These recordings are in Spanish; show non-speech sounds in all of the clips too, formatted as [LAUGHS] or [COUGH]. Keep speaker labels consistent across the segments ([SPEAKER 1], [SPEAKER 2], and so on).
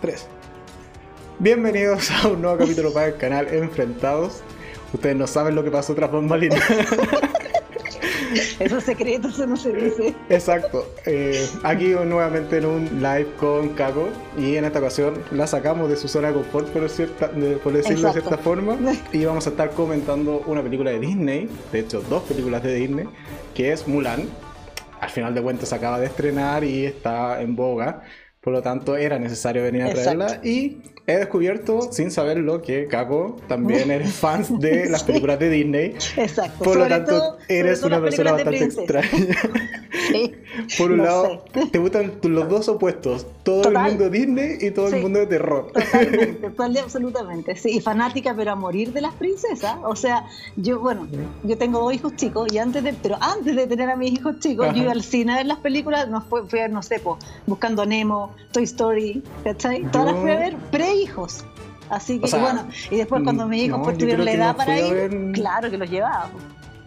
[SPEAKER 1] 3. Bienvenidos a un nuevo capítulo para el canal Enfrentados. Ustedes no saben lo que pasó tras bambalinas. [LAUGHS]
[SPEAKER 2] Esos secretos eso no se dice.
[SPEAKER 1] Exacto. Eh, aquí nuevamente en un live con Caco y en esta ocasión la sacamos de su zona de confort, por, cierta, de- por decirlo de cierta forma, [LAUGHS] y vamos a estar comentando una película de Disney, de hecho dos películas de Disney, que es Mulan. Al final de cuentas se acaba de estrenar y está en boga. Por lo tanto, era necesario venir a
[SPEAKER 2] Exacto.
[SPEAKER 1] traerla. Y he descubierto, sin saberlo, que Caco también eres fan de [LAUGHS] las películas de Disney.
[SPEAKER 2] Exacto.
[SPEAKER 1] Por lo tanto,
[SPEAKER 2] todo-
[SPEAKER 1] eres una persona bastante extraña. [LAUGHS]
[SPEAKER 2] Sí. [LAUGHS]
[SPEAKER 1] Por un
[SPEAKER 2] No
[SPEAKER 1] lado,
[SPEAKER 2] sé.
[SPEAKER 1] te gustan los dos opuestos, todo
[SPEAKER 2] Total.
[SPEAKER 1] el mundo Disney y todo el mundo de terror.
[SPEAKER 2] Totalmente, [LAUGHS] total absolutamente. Sí, y fanática, pero a morir de las princesas. O sea, yo, bueno, yo tengo dos hijos chicos y antes de, pero antes de tener a mis hijos chicos,
[SPEAKER 1] Ajá.
[SPEAKER 2] yo iba al cine a ver las películas, no fue, fui a ver, no sé, po, buscando a Nemo, Toy Story, ¿cachai? Todas
[SPEAKER 1] Yo-
[SPEAKER 2] las fui a ver pre-hijos. Así que,
[SPEAKER 1] O sea,
[SPEAKER 2] y bueno, y después cuando mis hijos
[SPEAKER 1] no,
[SPEAKER 2] pues, tuvieron la edad para ir,
[SPEAKER 1] ver-
[SPEAKER 2] claro que los llevaba.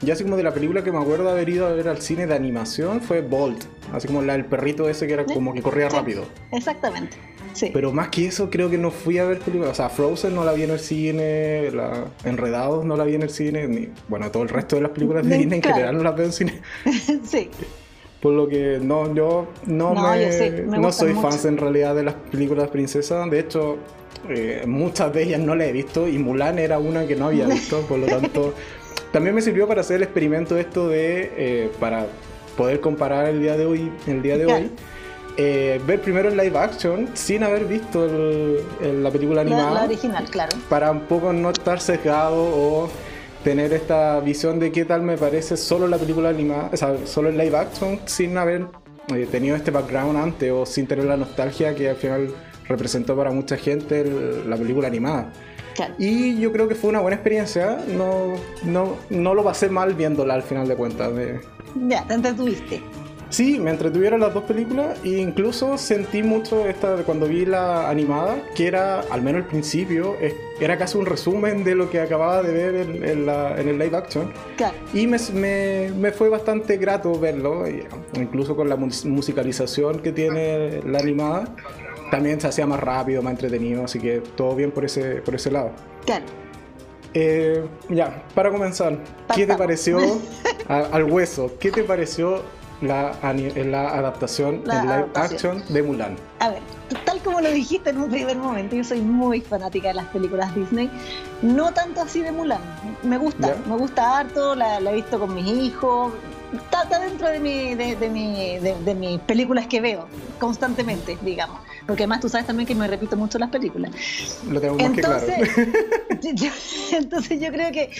[SPEAKER 1] Yo así como de la película que me acuerdo de haber ido a ver al cine de animación fue Bolt. Así como la del perrito ese que era como que corría
[SPEAKER 2] Sí.
[SPEAKER 1] rápido.
[SPEAKER 2] Exactamente. Sí.
[SPEAKER 1] Pero más que eso, creo que no fui a ver películas. O sea, Frozen no la vi en el cine, la... Enredados no la vi en el cine, ni... bueno, todo el resto de las películas de
[SPEAKER 2] Bien,
[SPEAKER 1] Disney en
[SPEAKER 2] claro.
[SPEAKER 1] general no las veo en cine. [LAUGHS]
[SPEAKER 2] sí.
[SPEAKER 1] Por lo que no, yo no,
[SPEAKER 2] No,
[SPEAKER 1] me,
[SPEAKER 2] yo sí, me
[SPEAKER 1] no soy fan en realidad de las películas princesas. De hecho, eh, muchas de ellas no las he visto y Mulan era una que no había [LAUGHS] visto. Por lo tanto, también me sirvió para hacer el experimento esto de, eh, para poder comparar el día de hoy, el día de hoy. eh, ver primero el live action sin haber visto el- el- la película
[SPEAKER 2] La,
[SPEAKER 1] animada
[SPEAKER 2] la original, claro.
[SPEAKER 1] para un poco no estar sesgado o tener esta visión de qué tal me parece solo la película animada, o sea, solo el live action sin haber eh, tenido este background antes o sin tener la nostalgia que al final representó para mucha gente el- la película animada.
[SPEAKER 2] Claro.
[SPEAKER 1] Y yo creo que fue una buena experiencia, no, no, no lo pasé mal viéndola al final de cuentas. de-
[SPEAKER 2] Ya, te entretuviste.
[SPEAKER 1] Sí, me entretuvieron las dos películas e incluso sentí mucho esta cuando vi la animada, que era, al menos al principio, era casi un resumen de lo que acababa de ver en, en la- en el live action.
[SPEAKER 2] Claro.
[SPEAKER 1] Y me, me- me fue bastante grato verlo, incluso con la mus- musicalización que tiene la animada. También se hacía más rápido, más entretenido, así que todo bien por ese, por ese lado.
[SPEAKER 2] Claro.
[SPEAKER 1] Eh, ya, para comenzar, ¿qué te pareció [LAUGHS] a- al hueso? ¿Qué te pareció la, la adaptación
[SPEAKER 2] La
[SPEAKER 1] en live
[SPEAKER 2] adaptación.
[SPEAKER 1] action de Mulan?
[SPEAKER 2] A ver, tal como lo dijiste en un primer momento, yo soy muy fanática de las películas Disney. No tanto así de Mulan. Me gusta,
[SPEAKER 1] Ya.
[SPEAKER 2] me gusta harto, la, la he visto con mis hijos. Está, está dentro de, mi, de, de mi- de- de mis películas que veo constantemente, digamos. Porque además tú sabes también que me repito mucho las películas.
[SPEAKER 1] Lo tengo más que claro.
[SPEAKER 2] Entonces, [LAUGHS] yo, entonces yo creo que,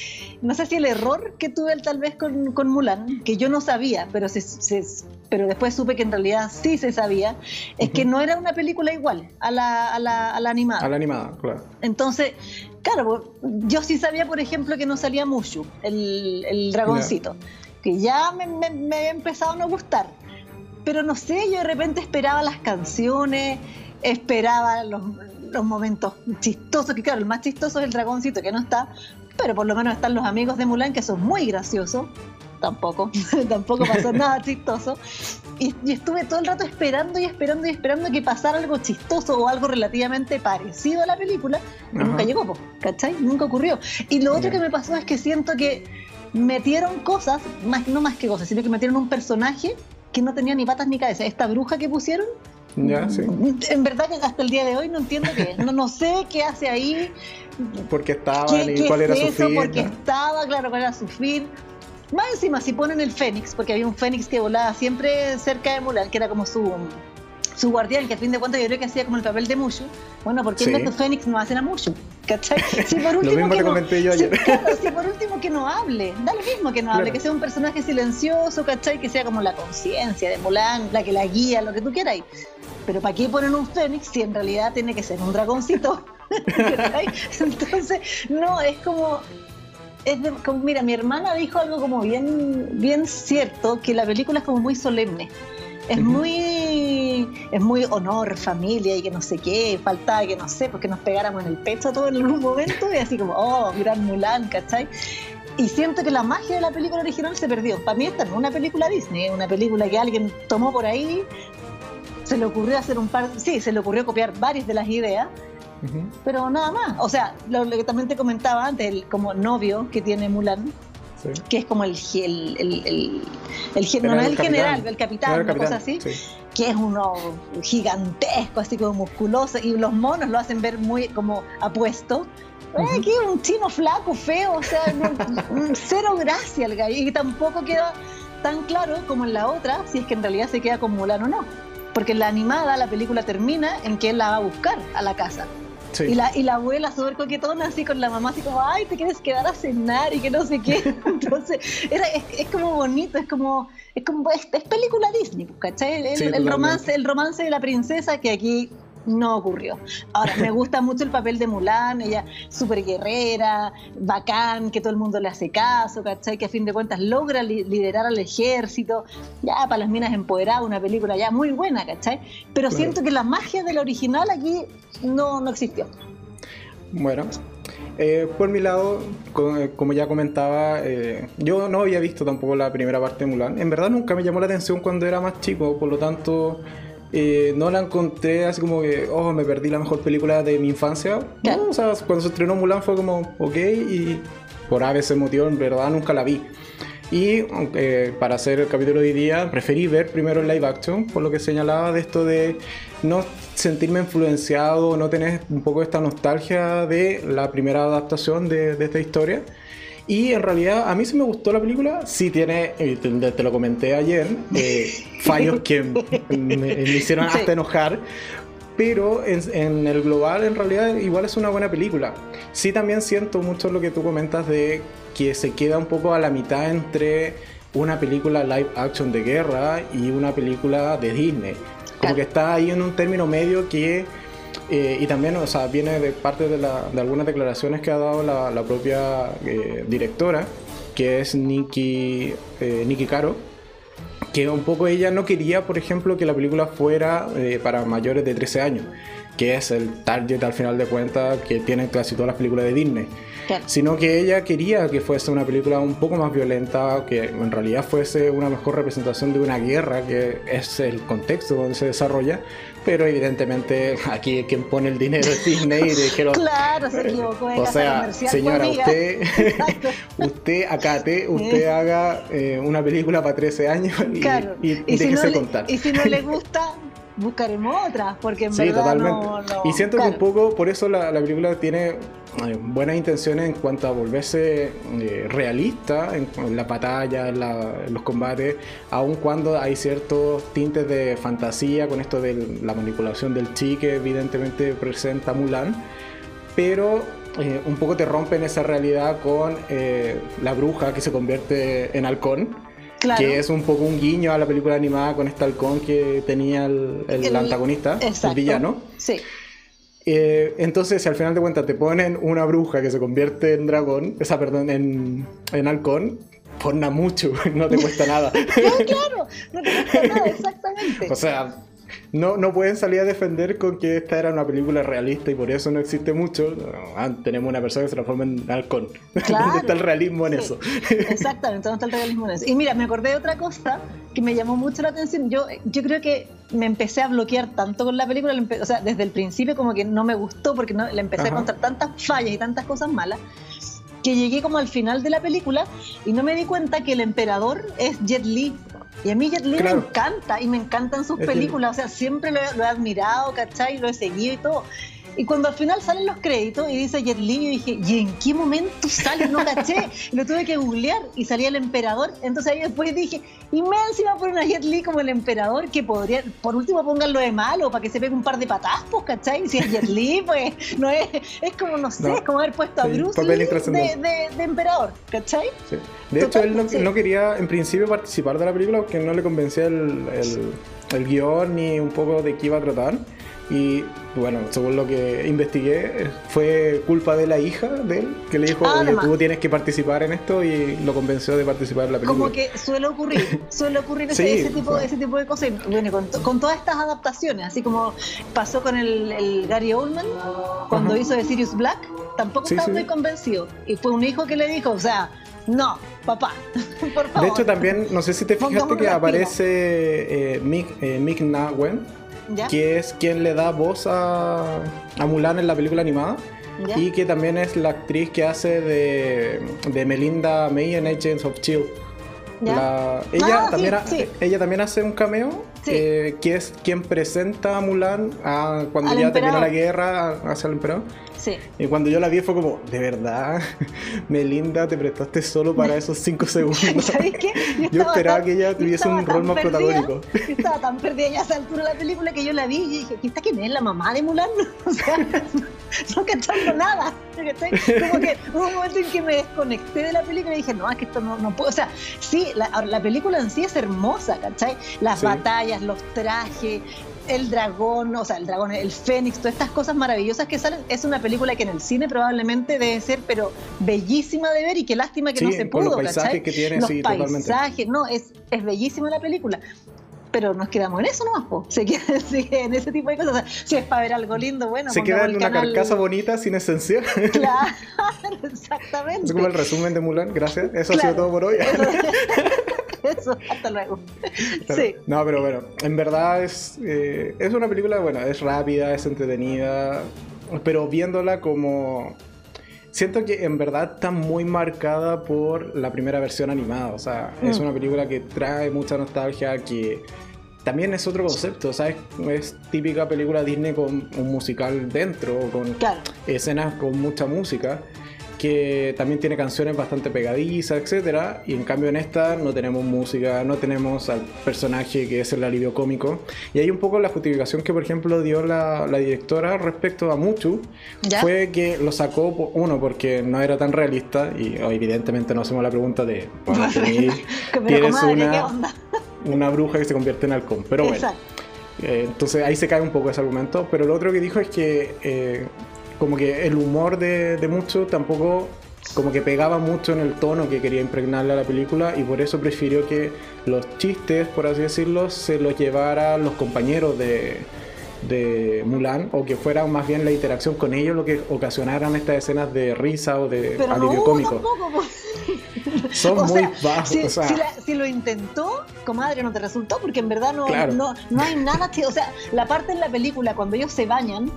[SPEAKER 2] no sé si el error que tuve tal vez con, con Mulan, que yo no sabía, pero, se, se- pero después supe que en realidad sí se sabía, es que
[SPEAKER 1] Ujú.
[SPEAKER 2] no era una película igual a la, a la, a la animada.
[SPEAKER 1] A la animada, claro.
[SPEAKER 2] Entonces, claro, yo sí sabía, por ejemplo, que no salía Mushu, el, el dragoncito, que ya me, me- me había empezado a no gustar. Pero no sé, yo de repente esperaba las canciones, esperaba los, los momentos chistosos, que claro, el más chistoso es el dragoncito que no está, pero por lo menos están los amigos de Mulan que son muy graciosos. Tampoco, [LAUGHS] tampoco pasó [LAUGHS] nada chistoso. Y, y estuve todo el rato esperando y esperando y esperando que pasara algo chistoso o algo relativamente parecido a la película. Y nunca llegó, po, ¿cachai? Nunca ocurrió. Y lo otro que me pasó es que siento que metieron cosas, más, no más que cosas, sino que metieron un personaje que no tenía ni patas ni cabeza. Esta bruja que pusieron,
[SPEAKER 1] Ya, sí.
[SPEAKER 2] en verdad que hasta el día de hoy no entiendo qué. No, no sé qué hace ahí,
[SPEAKER 1] Porque estaban
[SPEAKER 2] qué,
[SPEAKER 1] y
[SPEAKER 2] qué
[SPEAKER 1] cuál era su fin.
[SPEAKER 2] porque
[SPEAKER 1] ¿no?
[SPEAKER 2] estaba, claro, cuál era su fin. Más encima, si ponen el Fénix, porque había un Fénix que volaba siempre cerca de Mulan, que era como su, su guardián, que a fin de cuentas yo creo que hacía como el papel de Mushu. Bueno, ¿por qué
[SPEAKER 1] Sí.
[SPEAKER 2] en vez de Fénix no hacen a Mushu? ¿Cachai? Si por [LAUGHS]
[SPEAKER 1] Lo
[SPEAKER 2] último
[SPEAKER 1] mismo
[SPEAKER 2] que
[SPEAKER 1] te
[SPEAKER 2] no-
[SPEAKER 1] comenté yo
[SPEAKER 2] si-
[SPEAKER 1] ayer. [LAUGHS]
[SPEAKER 2] claro, si por último que no hable, da lo mismo que no hable,
[SPEAKER 1] Claro.
[SPEAKER 2] que sea un personaje silencioso, ¿cachai? Que sea como la conciencia de Mulan, la que la guía, lo que tú quieras. Pero ¿para qué ponen un Fénix si en realidad tiene que ser un dragoncito? [LAUGHS] ¿Cachai? Entonces, no, es como es de- como- mira, mi hermana dijo algo como bien, bien cierto, que la película es como muy solemne. Es
[SPEAKER 1] Ujú.
[SPEAKER 2] muy es muy honor, familia y que no sé qué, faltaba que no sé, porque nos pegáramos en el pecho todo en algún momento y así como, oh, gran Mulan, ¿cachai? Y siento que la magia de la película original se perdió. Para mí esta no es una película Disney, es una película que alguien tomó por ahí Se le ocurrió hacer un par, sí, se le ocurrió copiar varias de las ideas, pero nada más. O sea, lo, que también te comentaba antes, el como novio que tiene Mulan, que es como el, el, el, el, no, es el general, el capitán, una cosa así, que es uno gigantesco, así como musculoso, y los monos lo hacen ver muy como apuesto. Aquí un chino flaco, feo, o sea, [LAUGHS] cero gracia el gallo, y tampoco queda tan claro como en la otra si es que en realidad se queda con Mulan o no. Porque en la animada la película termina en que él la va a buscar a la casa. Y, la, y la abuela súper coquetona, así con la mamá, así como, ay, te quieres quedar a cenar y que no sé qué. [LAUGHS] Entonces, era, es, como bonito, es como, es como, es, película Disney, ¿cachai? El, romance, el romance de la princesa que aquí no ocurrió. Ahora, me gusta mucho el papel de Mulan, ella súper guerrera, bacán, que todo el mundo le hace caso, ¿cachai? Que a fin de cuentas logra liderar al ejército, ya para las minas empoderadas, una película ya muy buena, ¿cachai? Pero siento que la magia del original aquí no, no existió.
[SPEAKER 1] Bueno, eh, por mi lado, eh, como ya comentaba, eh, yo no había visto tampoco la primera parte de Mulan. En verdad nunca me llamó la atención cuando era más chico, por lo tanto eh, no la encontré así como que, oh, me perdí la mejor película de mi infancia. No, o sea, cuando se estrenó Mulan fue como, ok, y por a veces motivo en verdad nunca la vi. Y eh, para hacer el capítulo de hoy día, preferí ver primero el live action, por lo que señalaba de esto de no sentirme influenciado, no tener un poco esta nostalgia de la primera adaptación de, de esta historia. Y en realidad a mí sí me gustó la película, sí tiene, eh, te, lo comenté ayer, eh, [LAUGHS] fallos que me, hicieron hasta enojar, pero en, el global en realidad igual es una buena película. Sí también siento mucho lo que tú comentas de que se queda un poco a la mitad entre una película live action de guerra y una película de Disney. Como que está ahí en un término medio que eh, y también, o sea, viene de parte de, algunas declaraciones que ha dado la, propia eh, directora, que es Nikki, eh, Nikki Caro, que un poco ella no quería, por ejemplo, que la película fuera para mayores de 13 años, que es el target al final de cuentas que tienen casi todas las películas de Disney. Sino que ella quería que fuese una película un poco más violenta, que en realidad fuese una mejor representación de una guerra, que es el contexto donde se desarrolla, pero evidentemente [LAUGHS] aquí quien pone el dinero es Disney y dijeron
[SPEAKER 2] claro se equivocó
[SPEAKER 1] o sea señora usted [LAUGHS] usted acate usted haga eh, una película para 13 años y, déjese contar.
[SPEAKER 2] y si no le [LAUGHS] gusta buscaremos otra porque en verdad No,
[SPEAKER 1] y siento que un poco por eso la, la película tiene eh, buenas intenciones en cuanto a volverse eh, realista en, la batalla, en, los combates, aun cuando hay ciertos tintes de fantasía con esto de la manipulación del chi que evidentemente presenta Mulan, pero eh, un poco te rompen esa realidad con la bruja que se convierte en halcón. Que es un poco un guiño a la película animada con este halcón que tenía el, el antagonista, el villano.
[SPEAKER 2] Sí.
[SPEAKER 1] Eh, entonces, si al final de cuentas te ponen una bruja que se convierte en dragón, esa, perdón, en, en halcón, porna mucho, [LAUGHS] no te cuesta nada. [LAUGHS]
[SPEAKER 2] no, claro, no te cuesta nada, exactamente. [LAUGHS]
[SPEAKER 1] o sea, no, no pueden salir a defender con que esta era una película realista y por eso no existe mucho. Ah, tenemos una persona que se transforma en halcón. [LAUGHS] ¿Dónde está el realismo en eso?
[SPEAKER 2] Exactamente, ¿dónde está el realismo en eso? Y mira, me acordé de otra cosa que me llamó mucho la atención. Yo, yo creo que me empecé a bloquear tanto con la película, o sea, desde el principio como que no me gustó porque no, le empecé a encontrar tantas fallas y tantas cosas malas que llegué como al final de la película y no me di cuenta que el emperador es Jet Li. Y a mí Jet Li me encanta y me encantan sus películas, o sea, siempre lo, lo, he admirado, ¿cachai? Lo he seguido y todo. Y cuando al final salen los créditos y dice Jet Li, yo dije, ¿y en qué momento sale? No caché. lo tuve que googlear y salía el emperador. Entonces ahí después dije, y me encima poner a Jet Li como el emperador, que podría, por último pónganlo de malo para que se pegue un par de patas, pues, ¿cachai? Si es Jet Li, pues, no es, es como, no sé, es como haber puesto a Bruce Lee de, de, emperador, ¿cachai?
[SPEAKER 1] Sí. De hecho, él no, quería en principio participar de la película porque no le convencía el, el, el guion ni un poco de qué iba a tratar. Y bueno, según lo que investigué, fue culpa de la hija de él, que le dijo, oye, tú tienes que participar en esto y lo convenció de participar en la película.
[SPEAKER 2] Como que suele ocurrir, [LAUGHS] suele ocurrir ese, tipo, ese tipo de cosas. Bueno, con, todas estas adaptaciones, asy como pasó con el, Gary Oldman, cuando hizo de Sirius Black, tampoco estaba muy convencido. Y fue un hijo que le dijo, o sea, no, papá, [LAUGHS] por favor.
[SPEAKER 1] De hecho, también, no sé si te fijaste que aparece eh, Mick, eh, Mick que es quien le da voz a, a Mulan en la película animada. Y que también es la actriz que hace de, de Melinda May en Agents of Chill. ella, ah, también ella también hace un cameo, eh, que es quien presenta a Mulan a, cuando ya termina la guerra hacia el emperador. Y cuando yo la vi fue como, de verdad, [LAUGHS] Melinda, te prestaste solo para esos 5 segundos. [LAUGHS]
[SPEAKER 2] ¿Sabes qué? [LAUGHS]
[SPEAKER 1] Yo, esperaba que ella tuviese un rol más protagónico.
[SPEAKER 2] Yo estaba tan perdida ya a esa altura de la película que yo la vi y dije, ¿esta quién es? ¿La mamá de Mulan? O sea, [LAUGHS] no cachando nada. Como que [LAUGHS] hubo un momento en que me desconecté de la película y dije, no, es que esto no, no puedo. O sea, sí, la, la película en sí es hermosa, ¿cachai? Las batallas, los trajes, el dragón, o sea, el dragón, el fénix, todas estas cosas maravillosas que salen, es una película que en el cine probablemente debe ser, pero bellísima de ver y qué lástima que no se pudo,
[SPEAKER 1] los paisajes que tiene,
[SPEAKER 2] los
[SPEAKER 1] sí,
[SPEAKER 2] paisajes, no, es, es bellísima la película. Pero nos quedamos en eso nomás, po. [LAUGHS] Se queda en ese tipo de cosas. O sea, si es para ver algo lindo, bueno.
[SPEAKER 1] Se queda en una carcasa bonita sin esencia. [LAUGHS]
[SPEAKER 2] Claro, [LAUGHS] exactamente.
[SPEAKER 1] Es como el resumen de Mulan, gracias. Eso ha sido todo por hoy.
[SPEAKER 2] eso, hasta luego. sí.
[SPEAKER 1] No, pero bueno, en verdad es, eh, es una película, bueno, es rápida, es entretenida, pero viéndola como... Siento que en verdad está muy marcada por la primera versión animada, o sea, es mm. una película que trae mucha nostalgia, que también es otro concepto, ¿sabes? Es típica película Disney con un musical dentro, con escenas con mucha música que también tiene canciones bastante pegadizas, etcétera, y en cambio en esta no tenemos música, no tenemos al personaje que es el alivio cómico. Y hay un poco la justificación que, por ejemplo, dio la, directora respecto a Muchu, fue que lo sacó, uno, porque no era tan realista, y evidentemente no hacemos la pregunta de, bueno, [LAUGHS] tienes una, una bruja que se convierte en halcón, pero bueno. Eh, entonces ahí se cae un poco ese argumento, pero lo otro que dijo es que eh, como que el humor de, de mucho tampoco como que pegaba mucho en el tono que quería impregnarle a la película y por eso prefirió que los chistes, por así decirlo, se los llevaran los compañeros de, de Mulan o que fuera más bien la interacción con ellos lo que ocasionaran estas escenas de risa o de alivio cómico. [LAUGHS] Son [LAUGHS] muy bajos.
[SPEAKER 2] Si, lo intentó, comadre, no te resultó porque en verdad no, no, no hay nada que. O sea, la parte en la película cuando ellos se bañan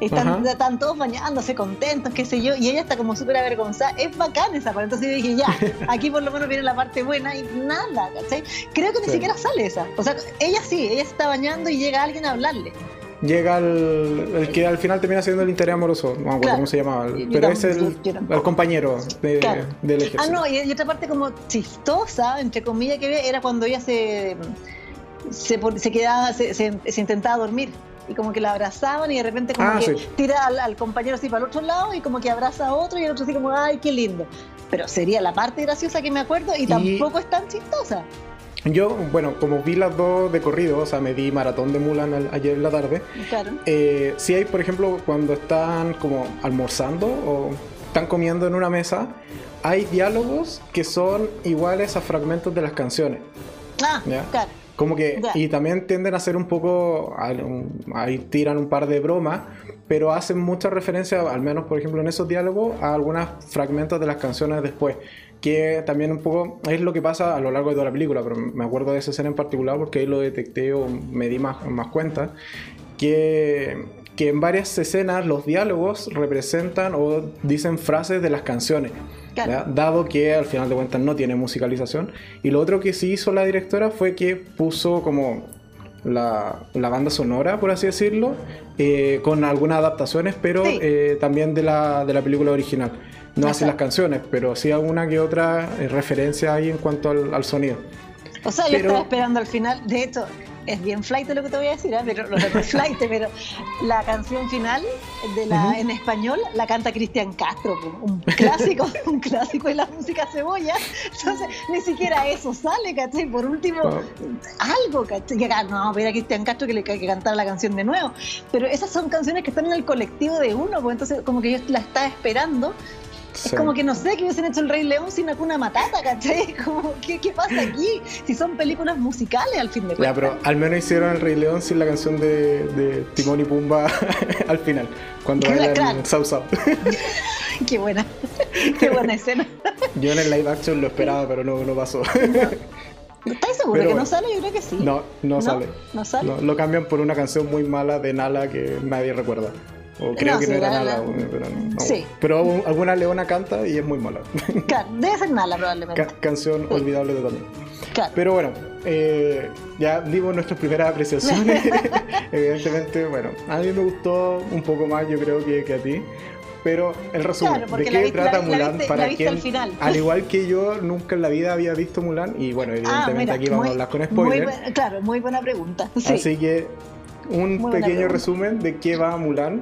[SPEAKER 2] están, todos bañándose, contentos, qué sé yo, y ella está como súper avergonzada. Es bacán esa parte. Entonces yo dije, ya, [LAUGHS] aquí por lo menos viene la parte buena y nada, ¿cachai? Creo que ni siquiera sale esa. O sea, ella sí, ella se está bañando y llega alguien a hablarle.
[SPEAKER 1] Llega el, el que al final termina siendo el interés amoroso, no me acuerdo cómo se llamaba, pero es el, el compañero de, del ejército.
[SPEAKER 2] Ah, no, y, otra parte como chistosa, entre comillas, que ve, era cuando ella se, se, se quedaba, se, se intentaba dormir y como que la abrazaban y de repente como ah, que tira al, compañero así para el otro lado y como que abraza a otro y el otro así como, ay, qué lindo. Pero sería la parte graciosa que me acuerdo y, tampoco es tan chistosa.
[SPEAKER 1] Yo, bueno, como vi las dos de corrido, o sea, me di maratón de Mulan ayer en la tarde.
[SPEAKER 2] Claro.
[SPEAKER 1] Eh, sí hay, por ejemplo, cuando están como almorzando o están comiendo en una mesa, hay diálogos que son iguales a fragmentos de las canciones.
[SPEAKER 2] Ah, claro.
[SPEAKER 1] Como que, y también tienden a ser un poco, ahí tiran un par de bromas, pero hacen mucha referencia, al menos por ejemplo en esos diálogos, a algunos fragmentos de las canciones después. Que también un poco es lo que pasa a lo largo de toda la película, pero me acuerdo de esa escena en particular porque ahí lo detecté o me di más, más cuenta. Que que en varias escenas los diálogos representan o dicen frases de las canciones, dado que al final de cuentas no tiene musicalización. Y lo otro que sí hizo la directora fue que puso como la, banda sonora, por así decirlo, eh, con algunas adaptaciones, pero eh, también de la, de la película original. No así las canciones, pero sí alguna que otra eh, referencia ahí en cuanto al, sonido.
[SPEAKER 2] O sea, yo estaba esperando al final, de hecho, es bien flight lo que te voy a decir, ¿eh? pero, no [LAUGHS] flight, pero la canción final de la, en español la canta Cristian Castro, un clásico, [LAUGHS] un clásico de la música cebolla. Entonces, ni siquiera eso sale, ¿cachai? Por último, algo, ¿cachai? No, pero a Cristian Castro que le hay que cantar la canción de nuevo. Pero esas son canciones que están en el colectivo de uno, pues entonces como que yo la estaba esperando es como que no sé que hubiesen hecho el Rey León sin alguna matata, ¿cachai? [LAUGHS] Como, ¿qué, ¿qué, pasa aquí? Si son películas musicales al fin de cuentas.
[SPEAKER 1] Ya, pero al menos hicieron el Rey León sin la canción de, de Timón y Pumba [LAUGHS] al final, cuando bailan South South. [LAUGHS]
[SPEAKER 2] qué buena, qué buena escena.
[SPEAKER 1] Yo en el live action lo esperaba, pero no, no pasó.
[SPEAKER 2] ¿Estás seguro que no sale? Yo creo que sí.
[SPEAKER 1] No, no, sale.
[SPEAKER 2] ¿No sale?
[SPEAKER 1] lo cambian por una canción muy mala de Nala que nadie recuerda. O creo que no era Nala, pero no. Sí. Pero alguna leona canta y es muy mala.
[SPEAKER 2] Claro, debe ser Nala probablemente.
[SPEAKER 1] canción olvidable totalmente. Claro. Pero bueno, eh, ya dimos nuestras primeras apreciaciones. [LAUGHS] Evidentemente, bueno, a mí me gustó un poco más, yo creo, que, que a ti. Pero el resumen, ¿de qué trata Mulan? para quien, al, igual que yo, nunca en la vida había visto Mulan. Y bueno, ah, evidentemente aquí vamos a hablar con spoilers.
[SPEAKER 2] claro, muy buena pregunta.
[SPEAKER 1] Así que un pequeño resumen de qué va Mulan.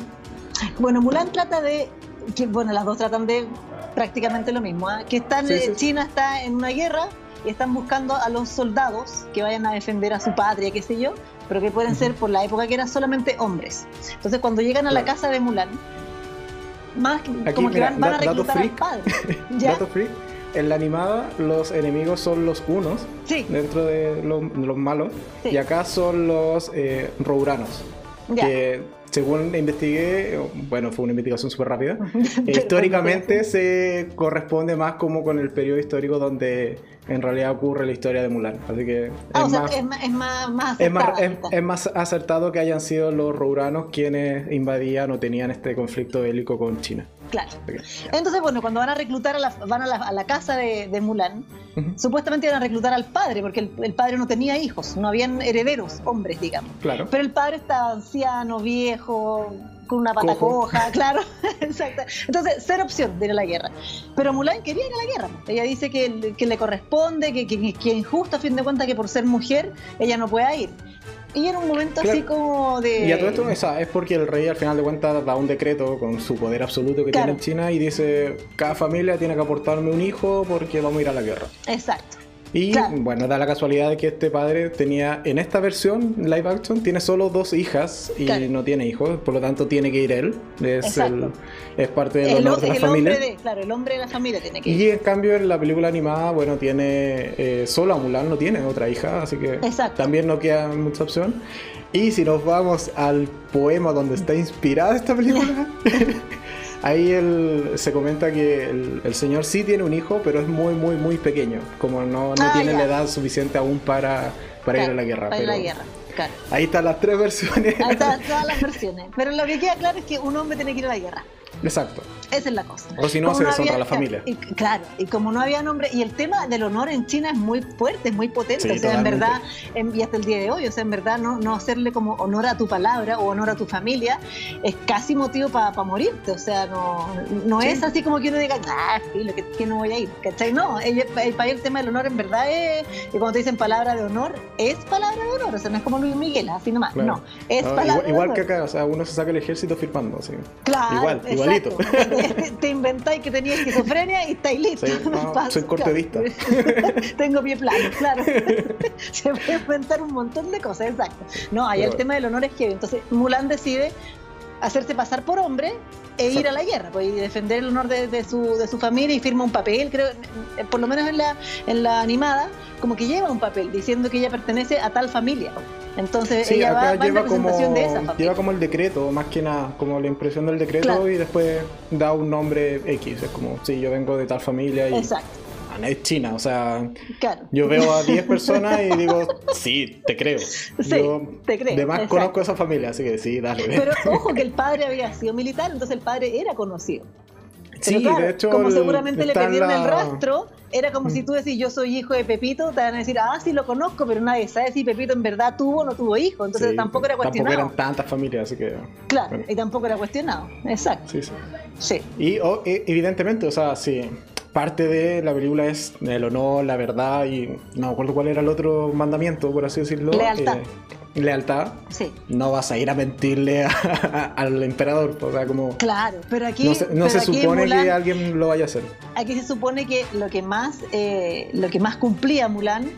[SPEAKER 2] Bueno, Mulan trata de. Que, bueno, las dos tratan de prácticamente lo mismo. ¿ah? Que están, China está en una guerra y están buscando a los soldados que vayan a defender a su patria, qué sé yo, pero que pueden ser por la época que eran solamente hombres. Entonces, cuando llegan a la casa de Mulan, más como que van, a reclutar al padre. [LAUGHS]
[SPEAKER 1] Dato free. En la animada los enemigos son los unos dentro de los, malos y acá son los eh, rouranos. Que según investigué, bueno, fue una investigación súper rápida, [LAUGHS] históricamente se corresponde más como con el periodo histórico donde en realidad ocurre la historia de Mulan. Así que
[SPEAKER 2] ah, es, más, es, más,
[SPEAKER 1] es, más, acertado que hayan sido los rouranos quienes invadían o tenían este conflicto bélico con China.
[SPEAKER 2] Claro. Entonces, bueno, cuando van a reclutar a la, van a la, casa de, Mulan, supuestamente iban a reclutar al padre, porque el, padre no tenía hijos, no habían herederos, hombres, digamos.
[SPEAKER 1] Claro.
[SPEAKER 2] Pero el padre estaba anciano, viejo, con una pata coja, [LAUGHS] claro, exacto. Entonces, ser opción de ir a la guerra. Pero Mulan quería ir a la guerra. Ella dice que, le corresponde, que, que, que, injusto a fin de cuentas que por ser mujer ella no pueda ir. Y era un momento así como de.
[SPEAKER 1] Y a todo esto esa, es porque el rey al final de cuentas da un decreto con su poder absoluto que tiene en China y dice: cada familia tiene que aportarme un hijo porque vamos a ir a la guerra.
[SPEAKER 2] Exacto.
[SPEAKER 1] Y bueno, da la casualidad de que este padre tenía, en esta versión live action, tiene solo dos hijas y no tiene hijos, por lo tanto tiene que ir él. Es, es parte del honor de la familia.
[SPEAKER 2] claro, el hombre de la familia tiene que ir.
[SPEAKER 1] Y en cambio en la película animada, bueno, tiene eh, solo a Mulan, no tiene otra hija, así que también no queda mucha opción. Y si nos vamos al poema donde está inspirada esta película. [LAUGHS] Ahí él, se comenta que el, señor sí tiene un hijo, pero es muy, muy, muy pequeño. Como no, no ah, tiene la edad suficiente aún para, para ir a la guerra.
[SPEAKER 2] Para ir a la guerra. Claro.
[SPEAKER 1] Ahí están las tres versiones.
[SPEAKER 2] Ahí están [LAUGHS] todas las versiones. Pero lo que queda claro es que un hombre tiene que ir a la guerra.
[SPEAKER 1] Exacto.
[SPEAKER 2] Esa es la cosa.
[SPEAKER 1] O si no, se deshonra a la familia.
[SPEAKER 2] Y, claro, y como no había nombre, y el tema del honor en China es muy fuerte, es muy potente. o sea, en verdad, y hasta el día de hoy, o sea, en verdad, no, no hacerle como honor a tu palabra o honor a tu familia es casi motivo para morirte. O sea, no, no es así como que uno diga, ah, filo, que, que no voy a ir. ¿Cachai? No, el, para el tema del honor en verdad es, y cuando te dicen palabra de honor, es palabra de honor. O sea, no es como Luis Miguel, así nomás. No, es palabra igual,
[SPEAKER 1] de igual que acá, o sea, uno se saca el ejército firmando, así.
[SPEAKER 2] Claro.
[SPEAKER 1] Igual, igualito. [LAUGHS]
[SPEAKER 2] te inventáis que tenías esquizofrenia y estáis listos. [LAUGHS]
[SPEAKER 1] soy corte vista. [LAUGHS]
[SPEAKER 2] Tengo pie plano, claro. Se puede inventar un montón de cosas, exacto. No, hay el tema del honor es que entonces Mulan decide hacerse pasar por hombre e ir a la guerra, pues, y defender el honor de, su, de su familia y firma un papel, creo, por lo menos en la, en la animada, como que lleva un papel diciendo que ella pertenece a tal familia. Entonces ella va, en representación de esa
[SPEAKER 1] Lleva como el decreto, más que nada, como la impresión del decreto y después da un nombre X. Es como, sí, yo vengo de tal familia y.
[SPEAKER 2] Exacto.
[SPEAKER 1] Es China, o sea, yo veo a 10 personas y digo, sí, te creo.
[SPEAKER 2] Sí, te creo.
[SPEAKER 1] Además conozco a esa familia, así que sí, dale.
[SPEAKER 2] Pero ojo que el padre había sido militar, entonces el padre era conocido
[SPEAKER 1] sí, de hecho.
[SPEAKER 2] Como seguramente le perdieron el rastro, era como si mm. tú decís yo soy hijo de Pepito, te van a decir, ah, sí lo conozco, pero nadie sabe si Pepito en verdad tuvo o no tuvo hijo. Entonces tampoco era cuestionado.
[SPEAKER 1] Tampoco eran tantas familias, así que.
[SPEAKER 2] Claro, y tampoco era cuestionado. Exacto.
[SPEAKER 1] Sí, sí. sí. Y e, evidentemente, o sea, sí. Parte de la película es el honor, la verdad y no me acuerdo cuál era el otro mandamiento, por así decirlo.
[SPEAKER 2] Lealtad.
[SPEAKER 1] Eh, lealtad,
[SPEAKER 2] sí.
[SPEAKER 1] no vas a ir a mentirle [LAUGHS] al emperador. O sea, como.
[SPEAKER 2] Claro, pero aquí.
[SPEAKER 1] No se, supone que alguien lo vaya a hacer.
[SPEAKER 2] Aquí se supone que lo que más, eh, lo que más cumplía Mulan